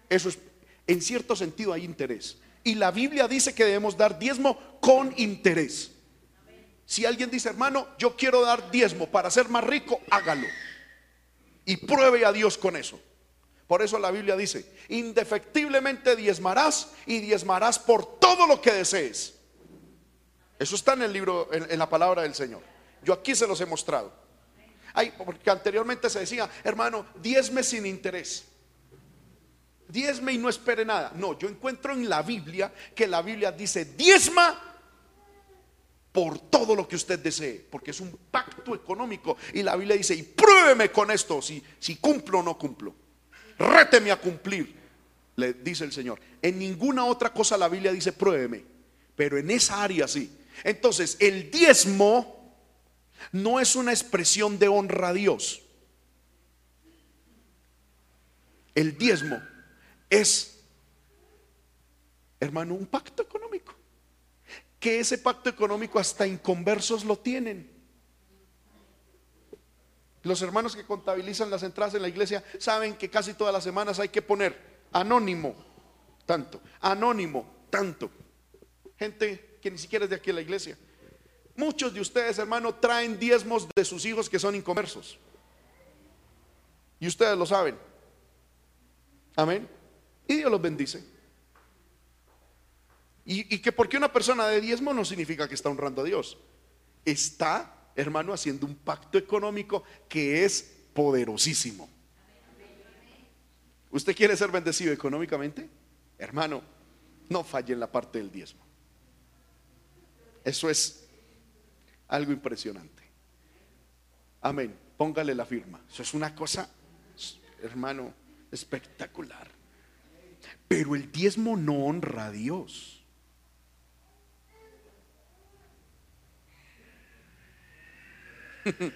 Eso es, en cierto sentido hay interés. Y la Biblia dice que debemos dar diezmo con interés. Si alguien dice, hermano, yo quiero dar diezmo para ser más rico, hágalo. Y pruebe a Dios con eso. Por eso la Biblia dice, indefectiblemente diezmarás y diezmarás por todo lo que desees. Eso está en el libro, en, la palabra del Señor. Yo aquí se los he mostrado. Ay, porque anteriormente se decía, hermano, diezme sin interés. Diezme y no espere nada. No, yo encuentro en la Biblia que la Biblia dice, diezma por todo lo que usted desee, porque es un pacto económico. Y la Biblia dice, y pruébeme con esto, si, si cumplo o no cumplo. Réteme a cumplir, le dice el Señor. En ninguna otra cosa la Biblia dice, pruébeme, pero en esa área sí. Entonces, el diezmo no es una expresión de honra a Dios. El diezmo es hermano, un pacto económico. Que ese pacto económico hasta inconversos lo tienen. Los hermanos que contabilizan las entradas en la iglesia saben que casi todas las semanas hay que poner anónimo, tanto, anónimo, tanto. Gente que ni siquiera es de aquí en la iglesia. Muchos de ustedes, hermano, traen diezmos de sus hijos que son inconversos. Y ustedes lo saben. Amén. Y Dios los bendice. Y, y que porque una persona de diezmo no significa que está honrando a Dios. Está hermano, haciendo un pacto económico que es poderosísimo. ¿Usted quiere ser bendecido económicamente? Hermano, no falle en la parte del diezmo. Eso es algo impresionante. Amén. Póngale la firma. Eso es una cosa, hermano, espectacular. Pero el diezmo no honra a Dios.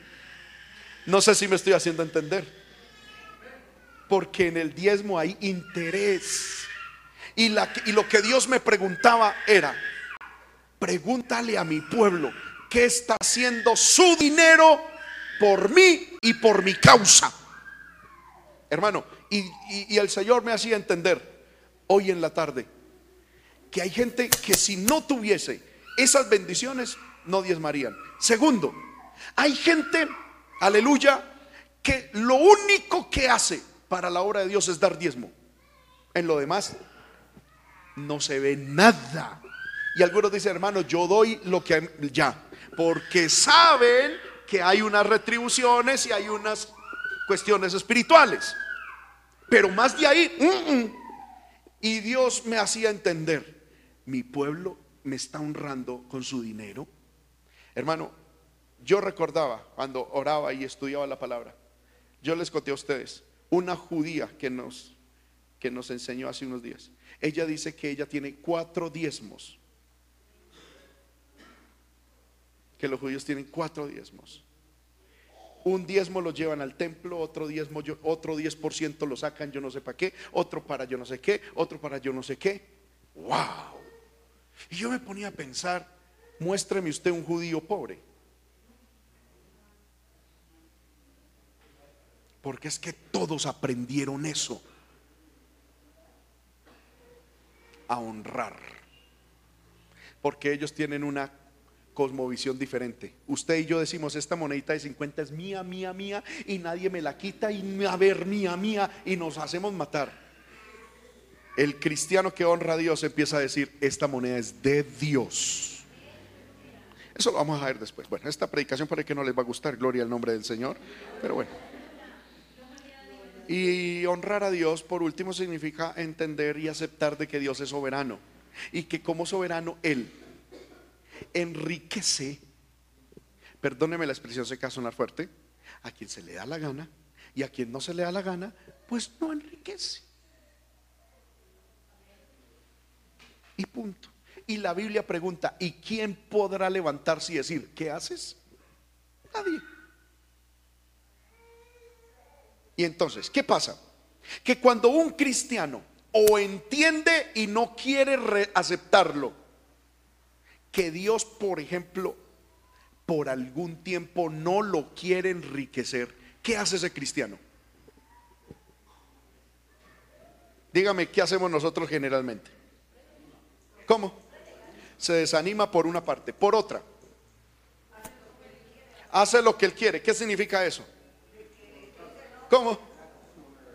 No sé si me estoy haciendo entender. Porque en el diezmo hay interés. Y, lo que Dios me preguntaba era, pregúntale a mi pueblo, ¿qué está haciendo su dinero por mí y por mi causa? Hermano, y el Señor me hacía entender hoy en la tarde que hay gente que si no tuviese esas bendiciones, no diezmarían. Segundo, hay gente, aleluya, que lo único que hace para la obra de Dios es dar diezmo. En lo demás no se ve nada. Y algunos dicen, hermano, yo doy lo que ya, porque saben que hay unas retribuciones y hay unas cuestiones espirituales. Pero más de ahí, mm, mm. y Dios me hacía entender, mi pueblo me está honrando con su dinero. Hermano, yo recordaba cuando oraba y estudiaba la palabra, yo les conté a ustedes, una judía que nos, que nos enseñó hace unos días, ella dice que ella tiene cuatro diezmos, que los judíos tienen cuatro diezmos. Un diezmo lo llevan al templo, otro diezmo, otro 10% lo sacan yo no sé para qué, otro para yo no sé qué, otro para yo no sé qué. ¡Wow! Y yo me ponía a pensar, muéstreme usted un judío pobre. Porque es que todos aprendieron eso. A honrar. Porque ellos tienen una cosmovisión diferente. Usted y yo decimos, esta monedita de 50 es mía, mía, mía, y nadie me la quita, y a ver, mía, mía, y nos hacemos matar. El cristiano que honra a Dios empieza a decir, esta moneda es de Dios. Eso lo vamos a ver después. Bueno, esta predicación para que no les va a gustar, gloria al nombre del Señor, pero bueno. Y honrar a Dios, por último, significa entender y aceptar de que Dios es soberano y que como soberano Él enriquece, perdóneme la expresión, se caso sonar fuerte, a quien se le da la gana y a quien no se le da la gana, pues no enriquece. Y punto. Y la Biblia pregunta, ¿y quién podrá levantarse y decir, ¿qué haces? Nadie. Y entonces, ¿qué pasa? Que cuando un cristiano o entiende y no quiere aceptarlo, que Dios, por ejemplo, por algún tiempo no lo quiere enriquecer, ¿qué hace ese cristiano? Dígame, ¿qué hacemos nosotros generalmente? ¿Cómo? Se desanima por una parte, por otra. Hace lo que él quiere. ¿Qué significa eso? ¿Cómo?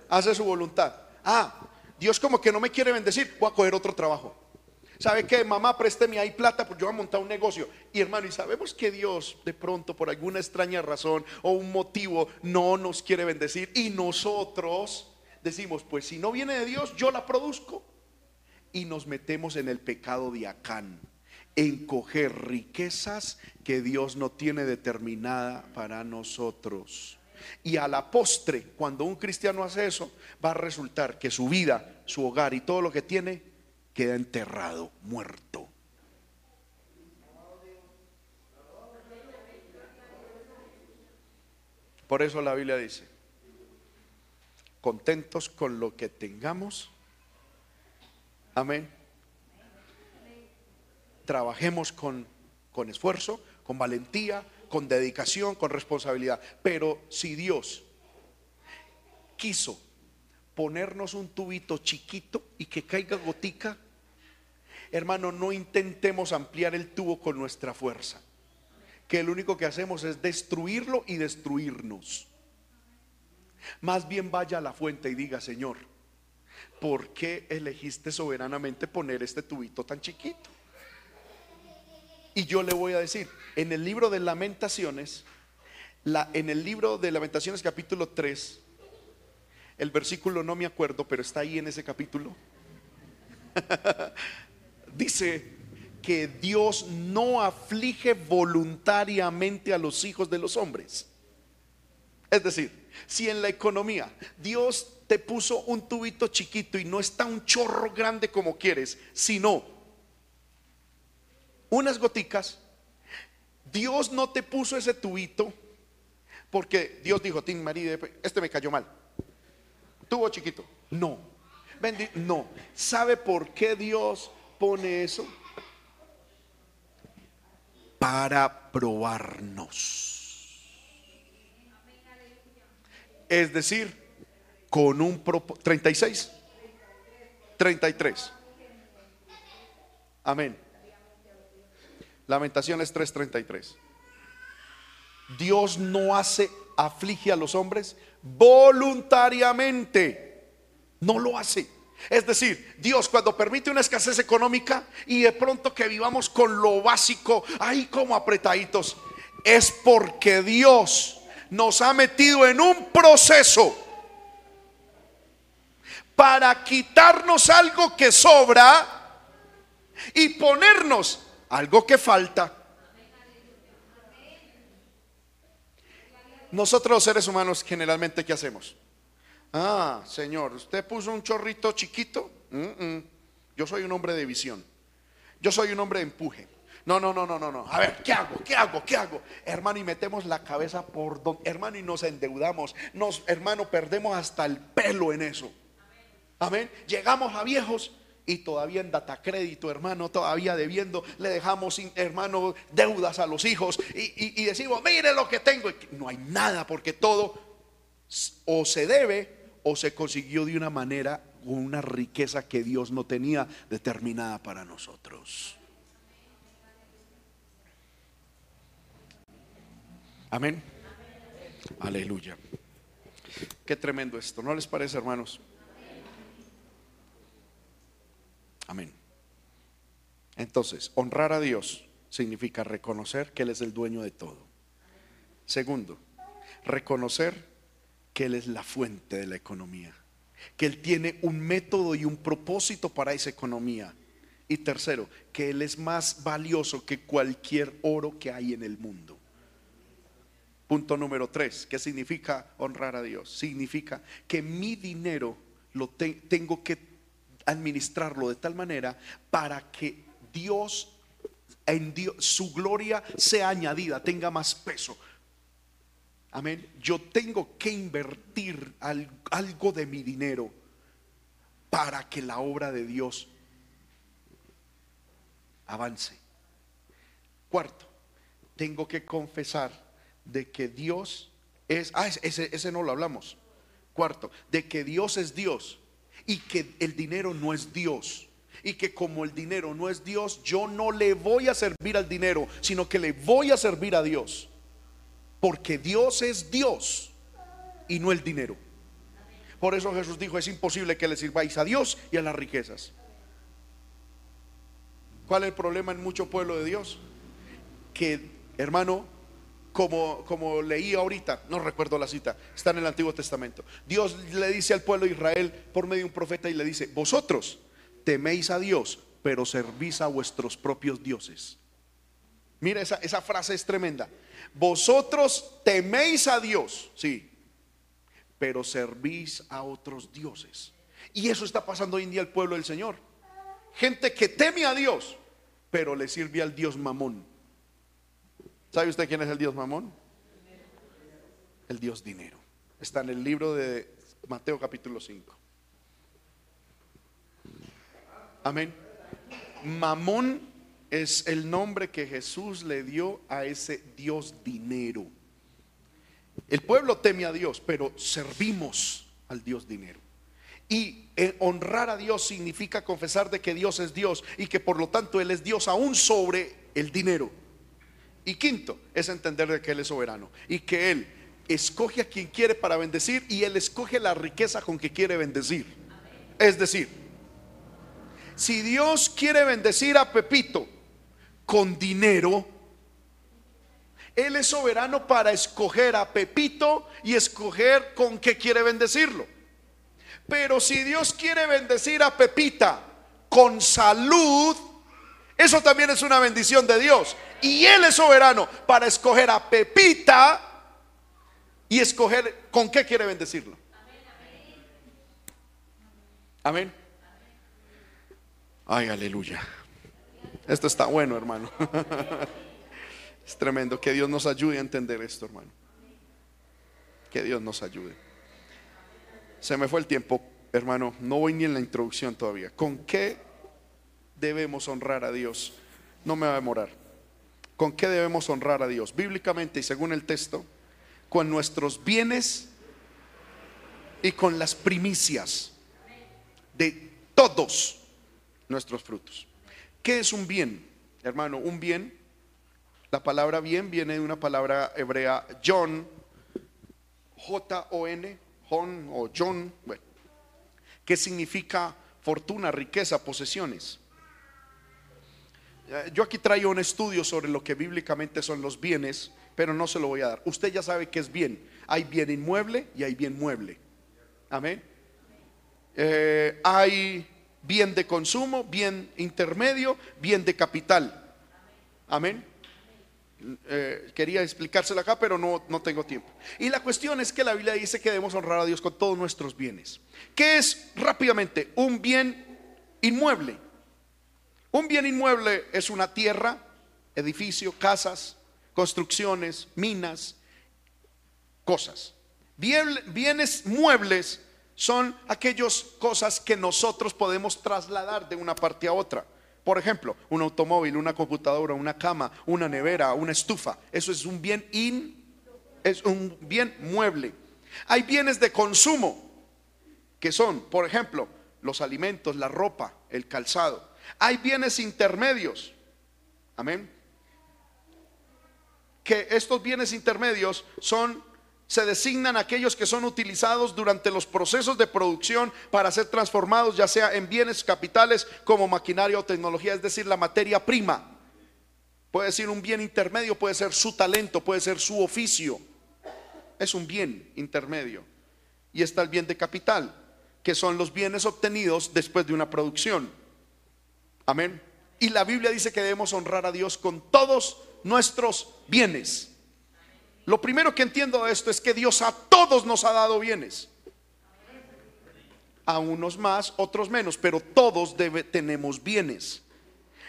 Hace su voluntad. Ah, Dios como que no me quiere bendecir, voy a coger otro trabajo. ¿Sabe qué? Mamá, présteme ahí plata porque yo voy a montar un negocio. Y hermano, y sabemos que Dios de pronto por alguna extraña razón o un motivo no nos quiere bendecir. Y nosotros decimos, pues si no viene de Dios, yo la produzco. Y nos metemos en el pecado de Acán, en coger riquezas que Dios no tiene determinada para nosotros. Y a la postre, cuando un cristiano hace eso, va a resultar que su vida, su hogar y todo lo que tiene queda enterrado, muerto. Por eso la Biblia dice, contentos con lo que tengamos, amén, trabajemos con, con esfuerzo, con valentía, con dedicación, con responsabilidad. Pero si Dios quiso ponernos un tubito chiquito y que caiga gotica, hermano, no intentemos ampliar el tubo con nuestra fuerza, que lo único que hacemos es destruirlo y destruirnos. Más bien vaya a la fuente y diga, Señor, ¿por qué elegiste soberanamente poner este tubito tan chiquito? Y yo le voy a decir, en el libro de lamentaciones, la, en el libro de lamentaciones capítulo 3, el versículo no me acuerdo, pero está ahí en ese capítulo, dice que Dios no aflige voluntariamente a los hijos de los hombres. Es decir, si en la economía Dios te puso un tubito chiquito y no está un chorro grande como quieres, sino unas goticas, Dios no te puso ese tubito porque Dios dijo, Tim María, este me cayó mal. Tuvo chiquito. No. no. ¿Sabe por qué Dios pone eso? Para probarnos. Es decir, con un 36. 33. Amén. Lamentaciones 3:33. Dios no hace, aflige a los hombres voluntariamente. No lo hace. Es decir, Dios cuando permite una escasez económica y de pronto que vivamos con lo básico, ahí como apretaditos, es porque Dios nos ha metido en un proceso para quitarnos algo que sobra y ponernos algo que falta. Nosotros los seres humanos generalmente, ¿qué hacemos? Ah, Señor, usted puso un chorrito chiquito. Yo soy un hombre de visión. Yo soy un hombre de empuje. No, no, no, no, no, no. A ver, ¿qué hago? ¿Qué hago? ¿Qué hago? Hermano, y metemos la cabeza por donde, hermano, y nos endeudamos. Nos, hermano, perdemos hasta el pelo en eso. Amén. Llegamos a viejos y todavía en data crédito, hermano, todavía debiendo, le dejamos, hermano, deudas a los hijos y, decimos, mire lo que tengo. No hay nada porque todo o se debe o se consiguió de una manera con una riqueza que Dios no tenía determinada para nosotros. Amén. Aleluya. Qué tremendo esto, ¿no les parece, hermanos? Amén. Entonces, honrar a Dios significa reconocer que Él es el dueño de todo. Segundo, reconocer que Él es la fuente de la economía, que Él tiene un método y un propósito para esa economía. Y tercero, que Él es más valioso que cualquier oro que hay en el mundo. Punto número tres, ¿qué significa honrar a Dios? Significa que mi dinero lo tengo que administrarlo de tal manera para que Dios, en Dios, su gloria sea añadida, tenga más peso. Amén. Yo tengo que invertir algo de mi dinero para que la obra de Dios avance. Cuarto, tengo que confesar de que Dios es, ah, ese, ese no lo hablamos. Cuarto, de que Dios es Dios y que el dinero no es Dios. Y que como el dinero no es Dios, yo no le voy a servir al dinero, sino que le voy a servir a Dios. Porque Dios es Dios y no el dinero. Por eso Jesús dijo, es imposible que le sirváis a Dios y a las riquezas. ¿Cuál es el problema en mucho pueblo de Dios? Que, hermano, como, como leí ahorita, no recuerdo la cita, está en el Antiguo Testamento. Dios le dice al pueblo de Israel por medio de un profeta y le dice, vosotros teméis a Dios, pero servís a vuestros propios dioses. Mira, esa, esa frase es tremenda. Vosotros teméis a Dios, sí, pero servís a otros dioses. Y eso está pasando hoy en día al pueblo del Señor. Gente que teme a Dios, pero le sirve al Dios mamón. ¿Sabe usted quién es el Dios mamón? El Dios dinero. Está en el libro de Mateo capítulo 5. Amén. Mamón es el nombre que Jesús le dio a ese Dios dinero. El pueblo teme a Dios, pero servimos al Dios dinero. Y eh, honrar a Dios significa confesar de que Dios es Dios y que por lo tanto Él es Dios aún sobre el dinero. Y quinto, es entender de que Él es soberano y que Él escoge a quien quiere para bendecir y Él escoge la riqueza con que quiere bendecir. Es decir, si Dios quiere bendecir a Pepito con dinero, Él es soberano para escoger a Pepito y escoger con qué quiere bendecirlo. Pero si Dios quiere bendecir a Pepita con salud, eso también es una bendición de Dios. Y Él es soberano para escoger a Pepita y escoger con qué quiere bendecirlo. Amén. Ay, aleluya. Esto está bueno, hermano. Es tremendo. Que Dios nos ayude a entender esto, hermano. Que Dios nos ayude. Se me fue el tiempo, hermano. No voy ni en la introducción todavía. ¿Con qué debemos honrar a Dios? No me va a demorar. ¿Con qué debemos honrar a Dios? Bíblicamente y según el texto, con nuestros bienes y con las primicias de todos nuestros frutos. ¿Qué es un bien? Hermano, un bien, la palabra bien viene de una palabra hebrea, John, J-O-N, John o John, bueno, que significa fortuna, riqueza, posesiones. Eh, yo aquí traigo un estudio sobre lo que bíblicamente son los bienes, pero no se lo voy a dar. Usted ya sabe que es bien. Hay bien inmueble y hay bien mueble. Amén. Eh, hay bien de consumo, bien intermedio, bien de capital. Amén. Eh, quería explicárselo acá, pero no, no tengo tiempo. Y la cuestión es que la Biblia dice que debemos honrar a Dios con todos nuestros bienes. ¿Qué es rápidamente? Un bien inmueble. Un bien inmueble es una tierra, edificio, casas, construcciones, minas, cosas. bienes muebles son aquellas cosas que nosotros podemos trasladar de una parte a otra. Por ejemplo, un automóvil, una computadora, una cama, una nevera, una estufa. Eso es un bien in, es un bien mueble. Hay bienes de consumo que son, por ejemplo, los alimentos, la ropa, el calzado. Hay bienes intermedios. Amén. Que estos bienes intermedios son se designan aquellos que son utilizados durante los procesos de producción para ser transformados ya sea en bienes capitales como maquinaria o tecnología, es decir, la materia prima. Puede ser un bien intermedio, puede ser su talento, puede ser su oficio. Es un bien intermedio. Y está el bien de capital, que son los bienes obtenidos después de una producción. Amén. Y la Biblia dice que debemos honrar a Dios con todos nuestros bienes. Lo primero que entiendo de esto es que Dios a todos nos ha dado bienes. A unos más, otros menos, pero todos tenemos bienes.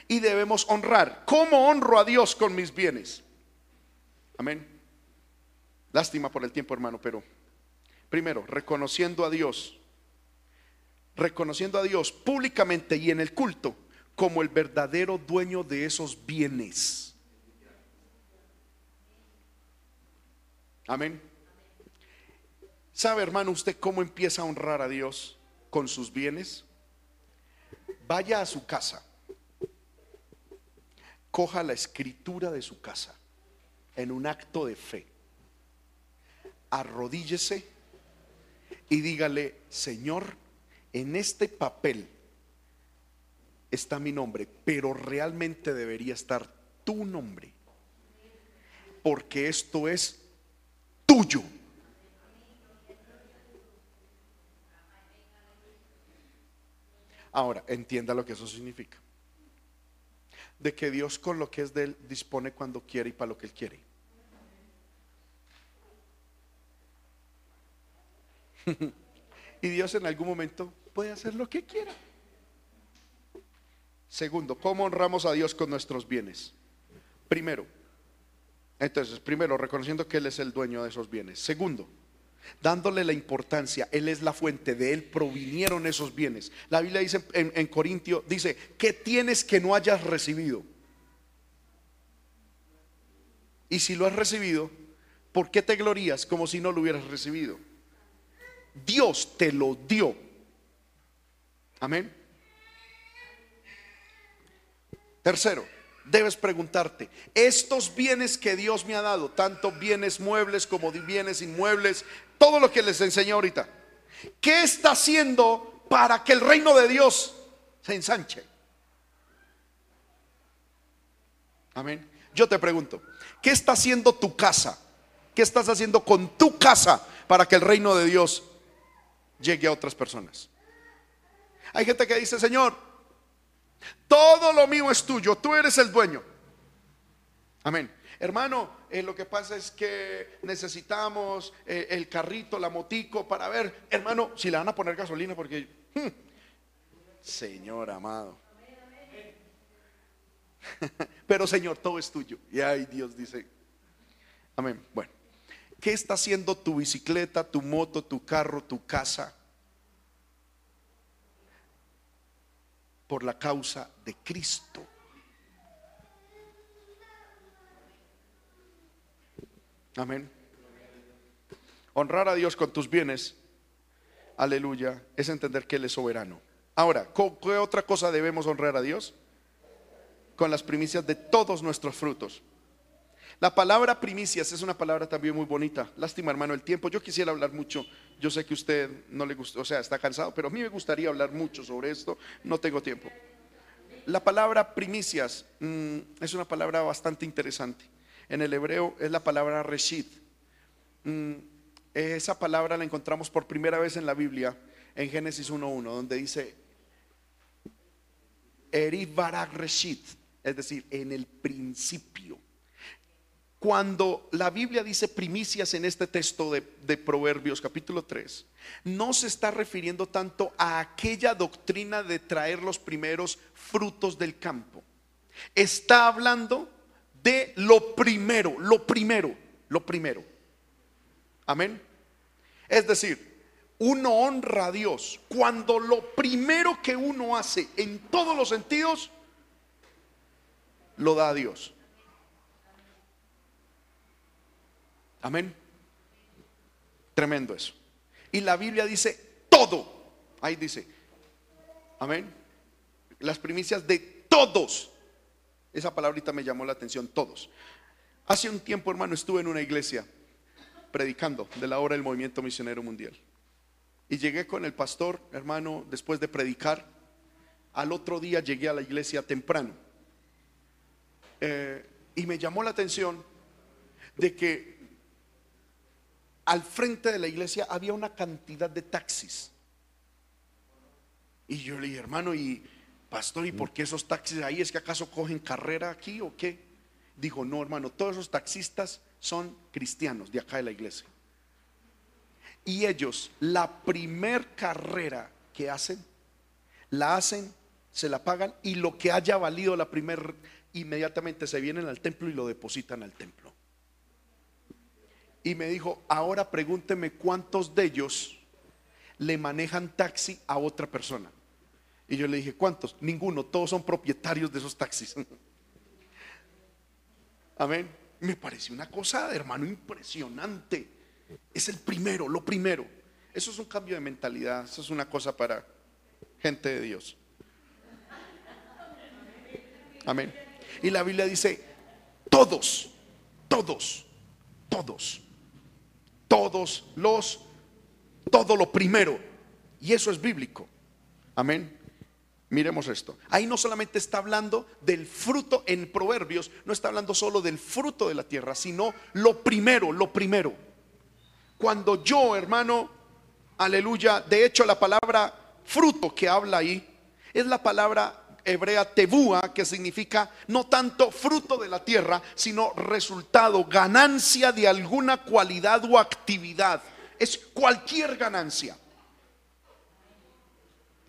Y debemos honrar. ¿Cómo honro a Dios con mis bienes? Amén. Lástima por el tiempo, hermano, pero primero, reconociendo a Dios, reconociendo a Dios públicamente y en el culto como el verdadero dueño de esos bienes. Amén. ¿Sabe, hermano, usted cómo empieza a honrar a Dios con sus bienes? Vaya a su casa, coja la escritura de su casa en un acto de fe, arrodíllese y dígale, Señor, en este papel está mi nombre, pero realmente debería estar tu nombre, porque esto es tuyo. Ahora, entienda lo que eso significa. De que Dios con lo que es de Él dispone cuando quiere y para lo que Él quiere. y Dios en algún momento puede hacer lo que quiera. Segundo, ¿cómo honramos a Dios con nuestros bienes? Primero, entonces, primero, reconociendo que Él es el dueño de esos bienes. Segundo, dándole la importancia, Él es la fuente, de Él provinieron esos bienes. La Biblia dice en, Corintio, dice, ¿qué tienes que no hayas recibido? Y si lo has recibido, ¿por qué te glorías como si no lo hubieras recibido? Dios te lo dio. Amén. Tercero, debes preguntarte, estos bienes que Dios me ha dado, tanto bienes muebles como bienes inmuebles, todo lo que les enseñé ahorita, ¿qué está haciendo para que el reino de Dios se ensanche? Amén. Yo te pregunto, ¿qué está haciendo tu casa? ¿Qué estás haciendo con tu casa para que el reino de Dios llegue a otras personas? Hay gente que dice, Señor, todo lo mío es tuyo, tú eres el dueño. Amén. Hermano, eh, lo que pasa es que necesitamos eh, el carrito, la motico para ver, hermano, si le van a poner gasolina porque, hmm, Señor amado. Pero Señor, todo es tuyo. Y ay, Dios dice, amén. Bueno, ¿qué está haciendo tu bicicleta, tu moto, tu carro, tu casa? Por la causa de Cristo. Amén. Honrar a Dios con tus bienes, aleluya, es entender que Él es soberano. Ahora, ¿qué otra cosa debemos honrar a Dios? Con las primicias de todos nuestros frutos. La palabra primicias es una palabra también muy bonita. Lástima, hermano, el tiempo. Yo quisiera hablar mucho. Yo sé que usted no le gusta, o sea, está cansado, pero a mí me gustaría hablar mucho sobre esto. No tengo tiempo. La palabra primicias mm, es una palabra bastante interesante. En el hebreo es la palabra reshit. Mm, esa palabra la encontramos por primera vez en la Biblia, en Génesis 1.1, donde dice Eriv Barak Reshit, es decir, en el principio. Cuando la Biblia dice primicias en este texto de, Proverbios capítulo 3, no se está refiriendo tanto a aquella doctrina de traer los primeros frutos del campo. Está hablando de lo primero, lo primero, lo primero. Amén. Es decir, uno honra a Dios cuando lo primero que uno hace en todos los sentidos, lo da a Dios. Amén. Tremendo eso. Y la Biblia dice todo. Ahí dice. Amén. Las primicias de todos. Esa palabrita me llamó la atención, todos. Hace un tiempo, hermano, estuve en una iglesia predicando de la obra del movimiento misionero mundial. Y llegué con el pastor, hermano, después de predicar. Al otro día llegué a la iglesia temprano. Eh, y me llamó la atención de que al frente de la iglesia había una cantidad de taxis. Y yo le dije, hermano, y pastor, ¿y por qué esos taxis ahí? ¿Es que acaso cogen carrera aquí o qué? Dijo, no, hermano, todos esos taxistas son cristianos de acá de la iglesia. Y ellos, la primer carrera que hacen, la hacen, se la pagan y lo que haya valido la primer, inmediatamente se vienen al templo y lo depositan al templo y me dijo, ahora pregúnteme cuántos de ellos le manejan taxi a otra persona. Y yo le dije, ¿cuántos? Ninguno, todos son propietarios de esos taxis. Amén. Me pareció una cosa, hermano, impresionante. Es el primero, lo primero. Eso es un cambio de mentalidad, eso es una cosa para gente de Dios. Amén. Y la Biblia dice, todos, todos, todos todos los, todo lo primero. Y eso es bíblico. Amén. Miremos esto. Ahí no solamente está hablando del fruto en Proverbios, no está hablando solo del fruto de la tierra, sino lo primero, lo primero. Cuando yo, hermano, aleluya, de hecho la palabra fruto que habla ahí es la palabra hebrea tebúa, que significa no tanto fruto de la tierra, sino resultado, ganancia de alguna cualidad o actividad. Es cualquier ganancia.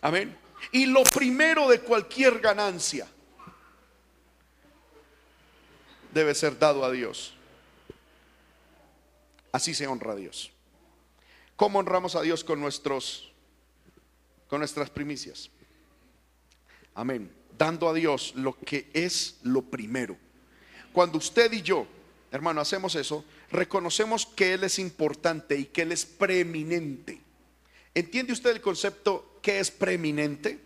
Amén. Y lo primero de cualquier ganancia debe ser dado a Dios. Así se honra a Dios. ¿Cómo honramos a Dios con nuestros con nuestras primicias? Amén. Dando a Dios lo que es lo primero. Cuando usted y yo, hermano, hacemos eso, reconocemos que Él es importante y que Él es preeminente. ¿Entiende usted el concepto que es preeminente?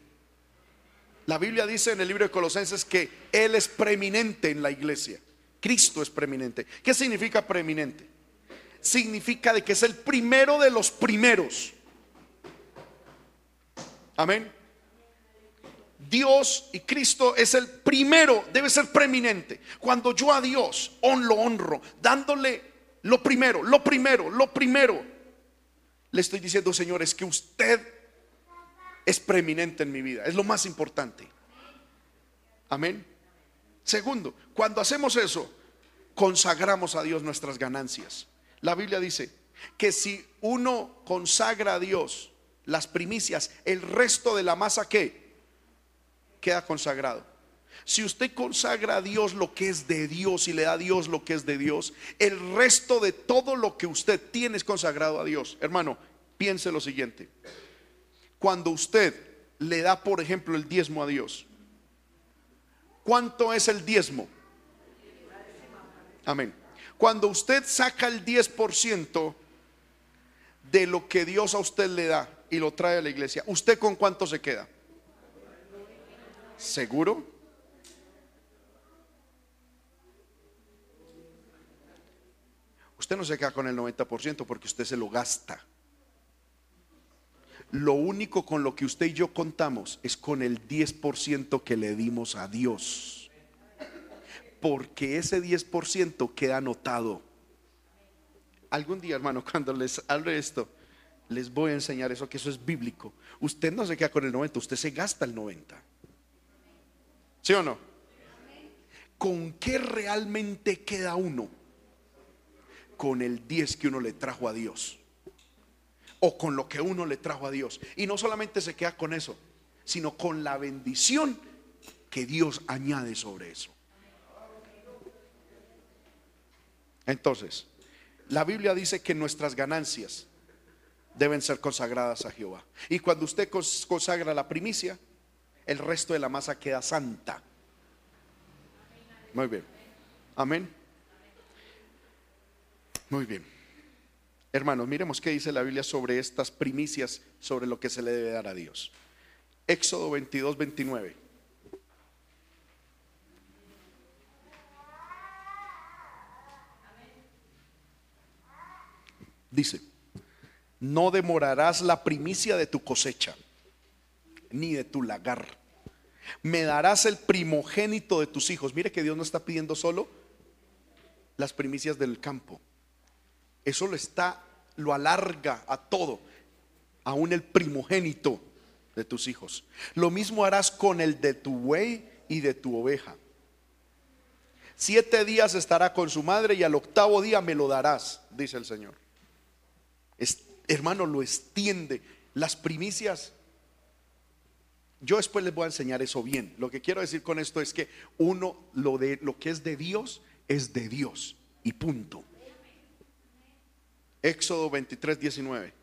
La Biblia dice en el libro de Colosenses que Él es preeminente en la iglesia. Cristo es preeminente. ¿Qué significa preeminente? Significa de que es el primero de los primeros. Amén. Dios y Cristo es el primero, debe ser preeminente. Cuando yo a Dios lo honro, dándole lo primero, lo primero, lo primero, le estoy diciendo, Señor, es que usted es preeminente en mi vida, es lo más importante. Amén. Segundo, cuando hacemos eso, consagramos a Dios nuestras ganancias. La Biblia dice que si uno consagra a Dios las primicias, el resto de la masa que queda consagrado. Si usted consagra a Dios lo que es de Dios y le da a Dios lo que es de Dios, el resto de todo lo que usted tiene es consagrado a Dios. Hermano, piense lo siguiente. Cuando usted le da, por ejemplo, el diezmo a Dios, ¿cuánto es el diezmo? Amén. Cuando usted saca el 10% de lo que Dios a usted le da y lo trae a la iglesia, ¿usted con cuánto se queda? ¿Seguro? Usted no se queda con el 90% porque usted se lo gasta. Lo único con lo que usted y yo contamos es con el 10% que le dimos a Dios. Porque ese 10% queda anotado. Algún día, hermano, cuando les hable esto, les voy a enseñar eso, que eso es bíblico. Usted no se queda con el 90, usted se gasta el 90. ¿Sí o no? ¿Con qué realmente queda uno? Con el 10 que uno le trajo a Dios. O con lo que uno le trajo a Dios. Y no solamente se queda con eso, sino con la bendición que Dios añade sobre eso. Entonces, la Biblia dice que nuestras ganancias deben ser consagradas a Jehová. Y cuando usted consagra la primicia, el resto de la masa queda santa. Muy bien. Amén. Muy bien. Hermanos, miremos qué dice la Biblia sobre estas primicias, sobre lo que se le debe dar a Dios. Éxodo 22, 29. Dice, no demorarás la primicia de tu cosecha ni de tu lagar. Me darás el primogénito de tus hijos. Mire que Dios no está pidiendo solo las primicias del campo. Eso lo está, lo alarga a todo, aún el primogénito de tus hijos. Lo mismo harás con el de tu buey y de tu oveja. Siete días estará con su madre y al octavo día me lo darás, dice el Señor. hermano, lo extiende. Las primicias yo después les voy a enseñar eso bien. Lo que quiero decir con esto es que uno lo de lo que es de Dios es de Dios y punto. Éxodo 23, 19.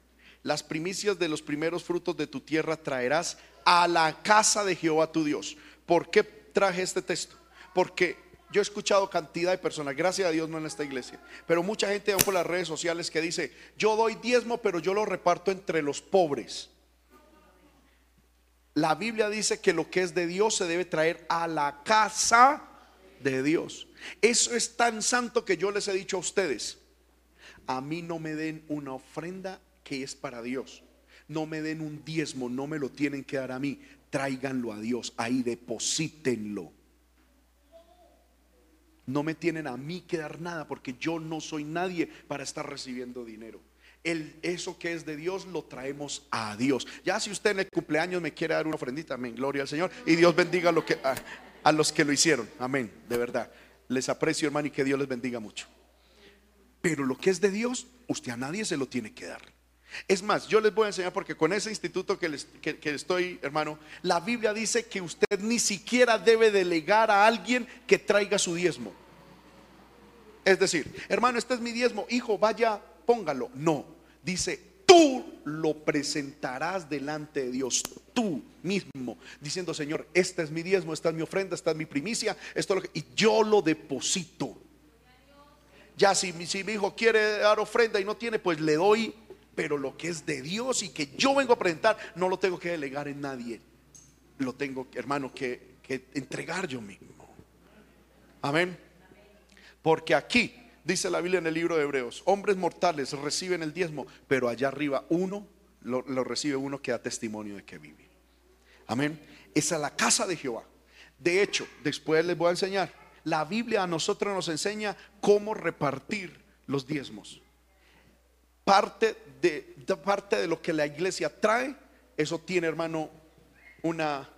Las primicias de los primeros frutos de tu tierra traerás a la casa de Jehová tu Dios. ¿Por qué traje este texto? Porque yo he escuchado cantidad de personas, gracias a Dios no en esta iglesia, pero mucha gente por las redes sociales que dice, yo doy diezmo, pero yo lo reparto entre los pobres. La Biblia dice que lo que es de Dios se debe traer a la casa de Dios. Eso es tan santo que yo les he dicho a ustedes. A mí no me den una ofrenda que es para Dios. No me den un diezmo, no me lo tienen que dar a mí. Tráiganlo a Dios, ahí deposítenlo. No me tienen a mí que dar nada porque yo no soy nadie para estar recibiendo dinero eso que es de Dios lo traemos a Dios. Ya si usted en el cumpleaños me quiere dar una ofrendita, amén, gloria al Señor. Y Dios bendiga a, los que lo hicieron, amén, de verdad. Les aprecio, hermano, y que Dios les bendiga mucho. Pero lo que es de Dios, usted a nadie se lo tiene que dar. Es más, yo les voy a enseñar porque con ese instituto que, les, que, estoy, hermano, la Biblia dice que usted ni siquiera debe delegar a alguien que traiga su diezmo. Es decir, hermano, este es mi diezmo, hijo, vaya, póngalo. No, dice, tú lo presentarás delante de Dios, tú mismo, diciendo, Señor, esta es mi diezmo, esta es mi ofrenda, esta es mi primicia, esto es lo y yo lo deposito. Ya si, mi hijo quiere dar ofrenda y no tiene, pues le doy, pero lo que es de Dios y que yo vengo a presentar, no lo tengo que delegar en nadie. Lo tengo, hermano, que entregar yo mismo. Amén. Porque aquí, dice la Biblia en el libro de Hebreos, hombres mortales reciben el diezmo, pero allá arriba uno lo, recibe uno que da testimonio de que vive. Amén. Esa es la casa de Jehová. De hecho, después les voy a enseñar. La Biblia a nosotros nos enseña cómo repartir los diezmos. Parte de parte de lo que la iglesia trae, eso tiene, hermano, una,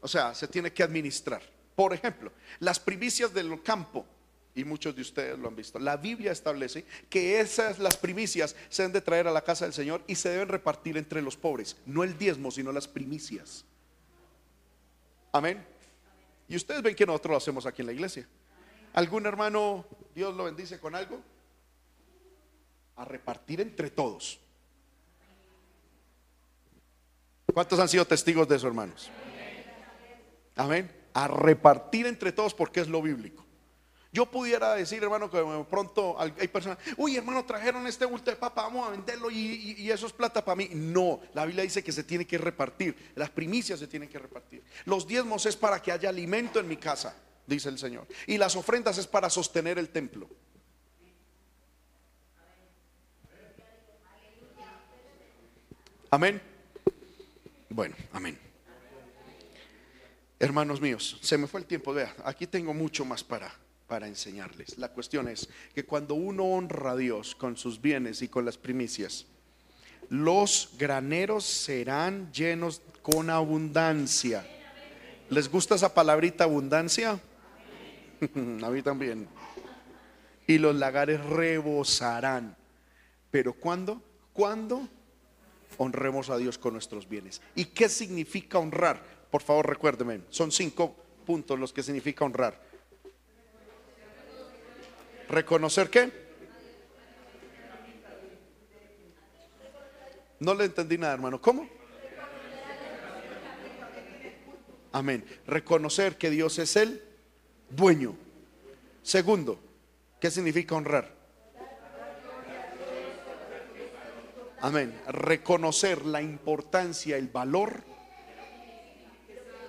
o sea, se tiene que administrar. Por ejemplo, las primicias del campo, y muchos de ustedes lo han visto, la Biblia establece que esas, las primicias, se deben de traer a la casa del Señor y se deben repartir entre los pobres, no el diezmo, sino las primicias. Amén. Y ustedes ven que nosotros lo hacemos aquí en la iglesia. ¿Algún hermano, Dios lo bendice con algo? A repartir entre todos. ¿Cuántos han sido testigos de eso, hermanos? Amén. A repartir entre todos porque es lo bíblico. Yo pudiera decir, hermano, que pronto hay personas, uy, hermano, trajeron este bulto de papa, vamos a venderlo y, y- y eso es plata para mí. No, la Biblia dice que se tiene que repartir, las primicias se tienen que repartir. Los diezmos es para que haya alimento en mi casa, dice el Señor. Y las ofrendas es para sostener el templo. Amén. Bueno, amén. Hermanos míos, se me fue el tiempo. Vea, aquí tengo mucho más para, para enseñarles. La cuestión es que cuando uno honra a Dios con sus bienes y con las primicias, los graneros serán llenos con abundancia. ¿Les gusta esa palabrita abundancia? a mí también. Y los lagares rebosarán. Pero ¿cuándo? ¿Cuándo? honremos a Dios con nuestros bienes. ¿Y qué significa honrar? Por favor, recuérdeme, son cinco puntos los que significa honrar. ¿Reconocer qué? No le entendí nada, hermano. ¿Cómo? Amén. Reconocer que Dios es el dueño. Segundo, ¿qué significa honrar? Amén. Reconocer la importancia, el valor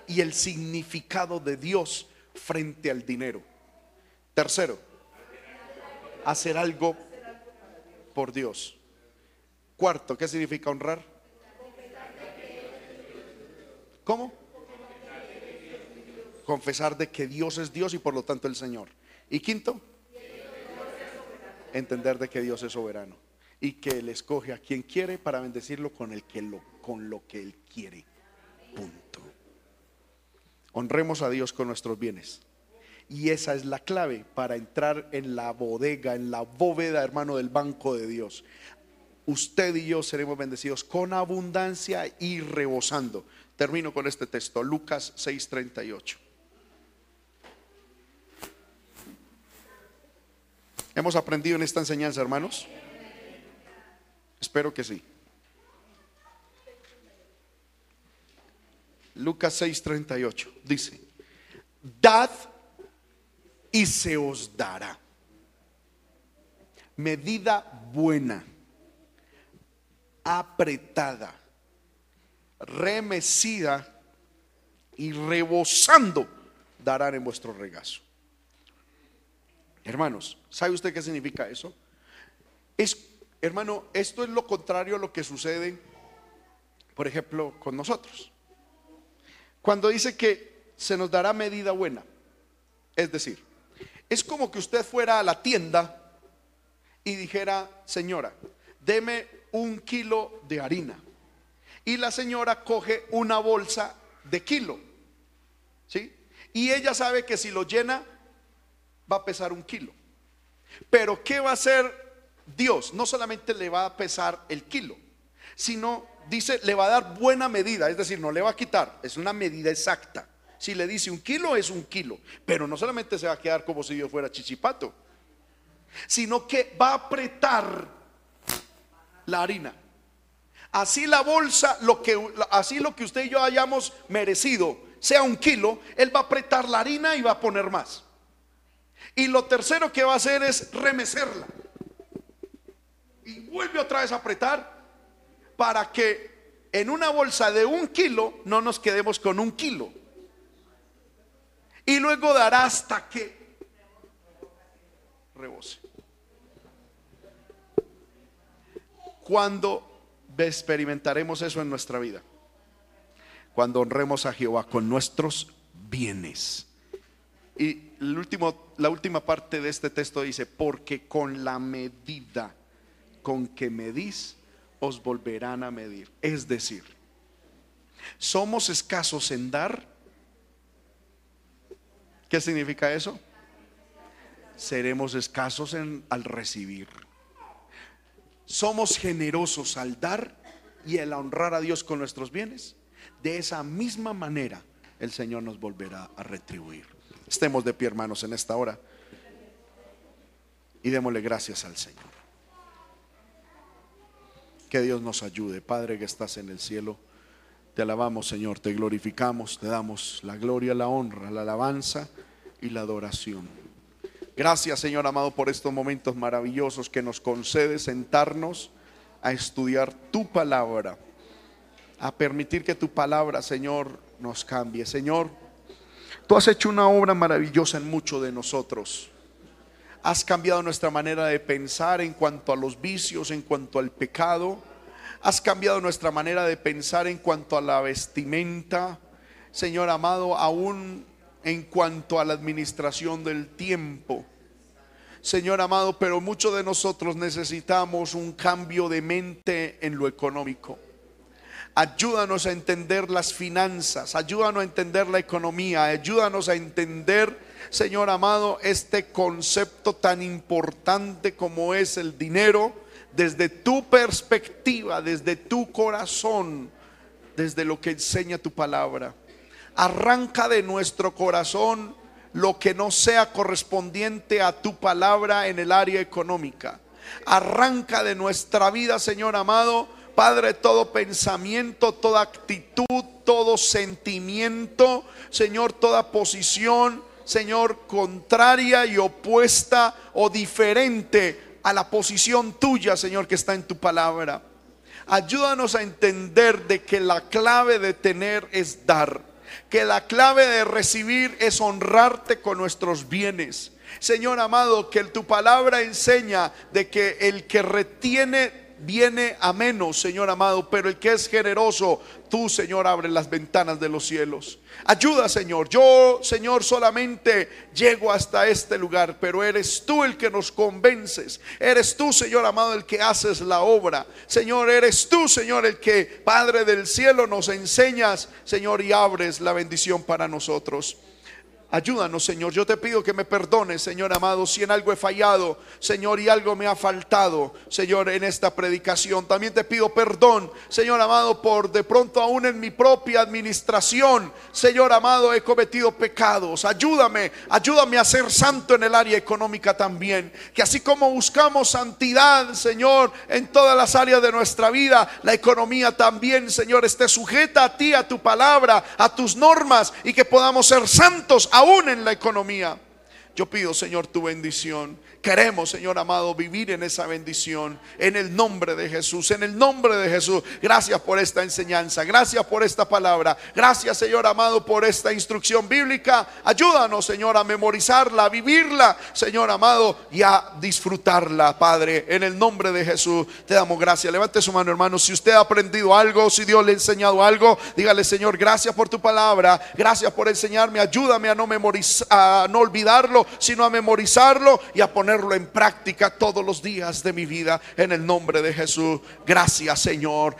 y el significado de Dios frente al dinero. Tercero, hacer algo por Dios. Cuarto, ¿qué significa honrar? ¿Cómo? Confesar de que Dios es Dios y por lo tanto el Señor. Y quinto, entender de que Dios es soberano y que Él escoge a quien quiere para bendecirlo con, el que lo, con lo que Él quiere. Punto. Honremos a Dios con nuestros bienes. Y esa es la clave para entrar en la bodega, en la bóveda, hermano, del banco de Dios. Usted y yo seremos bendecidos con abundancia y rebosando. Termino con este texto, Lucas 6:38. ¿Hemos aprendido en esta enseñanza, hermanos? Espero que sí. Lucas 6:38 dice, dad y se os dará. Medida buena, apretada, remecida y rebosando darán en vuestro regazo. Hermanos, ¿sabe usted qué significa eso? Es, hermano, esto es lo contrario a lo que sucede, por ejemplo, con nosotros. Cuando dice que se nos dará medida buena, es decir, es como que usted fuera a la tienda y dijera, señora, deme un kilo de harina. Y la señora coge una bolsa de kilo. ¿Sí? Y ella sabe que si lo llena, va a pesar un kilo. Pero ¿qué va a hacer Dios? No solamente le va a pesar el kilo, sino dice, le va a dar buena medida, es decir, no le va a quitar, es una medida exacta. Si le dice un kilo, es un kilo, pero no solamente se va a quedar como si yo fuera chichipato, sino que va a apretar la harina. Así la bolsa, lo que, así lo que usted y yo hayamos merecido, sea un kilo, él va a apretar la harina y va a poner más. Y lo tercero que va a hacer es remecerla. Y vuelve otra vez a apretar para que en una bolsa de un kilo no nos quedemos con un kilo. Y luego dará hasta que rebose. Cuando experimentaremos eso en nuestra vida? Cuando honremos a Jehová con nuestros bienes. Y la última parte de este texto dice, porque con la medida con que medís, os volverán a medir. Es decir, somos escasos en dar. ¿Qué significa eso? Seremos escasos al recibir. Somos generosos al dar y al honrar a Dios con nuestros bienes. De esa misma manera el Señor nos volverá a retribuir. Estemos de pie, hermanos, en esta hora y démosle gracias al Señor. Que Dios nos ayude. Padre que estás en el cielo, te alabamos, Señor, te glorificamos, te damos la gloria, la honra, la alabanza y la adoración. Gracias, Señor amado, por estos momentos maravillosos que nos concede sentarnos a estudiar tu palabra, a permitir que tu palabra, Señor, nos cambie. Señor, tú has hecho una obra maravillosa en muchos de nosotros. Has cambiado nuestra manera de pensar en cuanto a los vicios, en cuanto al pecado. Has cambiado nuestra manera de pensar en cuanto a la vestimenta. Señor amado, aún en cuanto a la administración del tiempo. Señor amado, pero muchos de nosotros necesitamos un cambio de mente en lo económico. Ayúdanos a entender las finanzas, ayúdanos a entender la economía, ayúdanos a entender, Señor amado, este concepto tan importante como es el dinero desde tu perspectiva, desde tu corazón, desde lo que enseña tu palabra. Arranca de nuestro corazón lo que no sea correspondiente a tu palabra en el área económica. Arranca de nuestra vida, Señor amado, Padre, todo pensamiento, toda actitud, todo sentimiento, Señor, toda posición, Señor, contraria y opuesta o diferente a la posición tuya, Señor, que está en tu palabra. Ayúdanos a entender de que la clave de tener es dar que la clave de recibir es honrarte con nuestros bienes. Señor amado, que tu palabra enseña de que el que retiene viene a menos, Señor amado, pero el que es generoso, tú, Señor, abre las ventanas de los cielos. Ayuda, Señor. Yo, Señor, solamente llego hasta este lugar, pero eres tú el que nos convences. Eres tú, Señor amado, el que haces la obra. Señor, eres tú, Señor, el que, Padre del cielo, nos enseñas, Señor, y abres la bendición para nosotros. Ayúdanos, Señor. Yo te pido que me perdones, Señor amado, si en algo he fallado, Señor, y algo me ha faltado, Señor, en esta predicación. También te pido perdón, Señor amado, por de pronto aún en mi propia administración, Señor amado, he cometido pecados. Ayúdame, ayúdame a ser santo en el área económica también. Que así como buscamos santidad, Señor, en todas las áreas de nuestra vida, la economía también, Señor, esté sujeta a ti, a tu palabra, a tus normas y que podamos ser santos aún en la economía. Yo pido, Señor, tu bendición. Queremos, Señor amado, vivir en esa bendición. En el nombre de Jesús, en el nombre de Jesús. Gracias por esta enseñanza. Gracias por esta palabra. Gracias, Señor amado, por esta instrucción bíblica. Ayúdanos, Señor, a memorizarla, a vivirla, Señor amado, y a disfrutarla, Padre. En el nombre de Jesús, te damos gracias. Levante su mano, hermano. Si usted ha aprendido algo, si Dios le ha enseñado algo, dígale, Señor, gracias por tu palabra. Gracias por enseñarme. Ayúdame a no memorizar, a no olvidarlo sino a memorizarlo y a en práctica todos los días de mi vida en el nombre de Jesús. Gracias, Señor.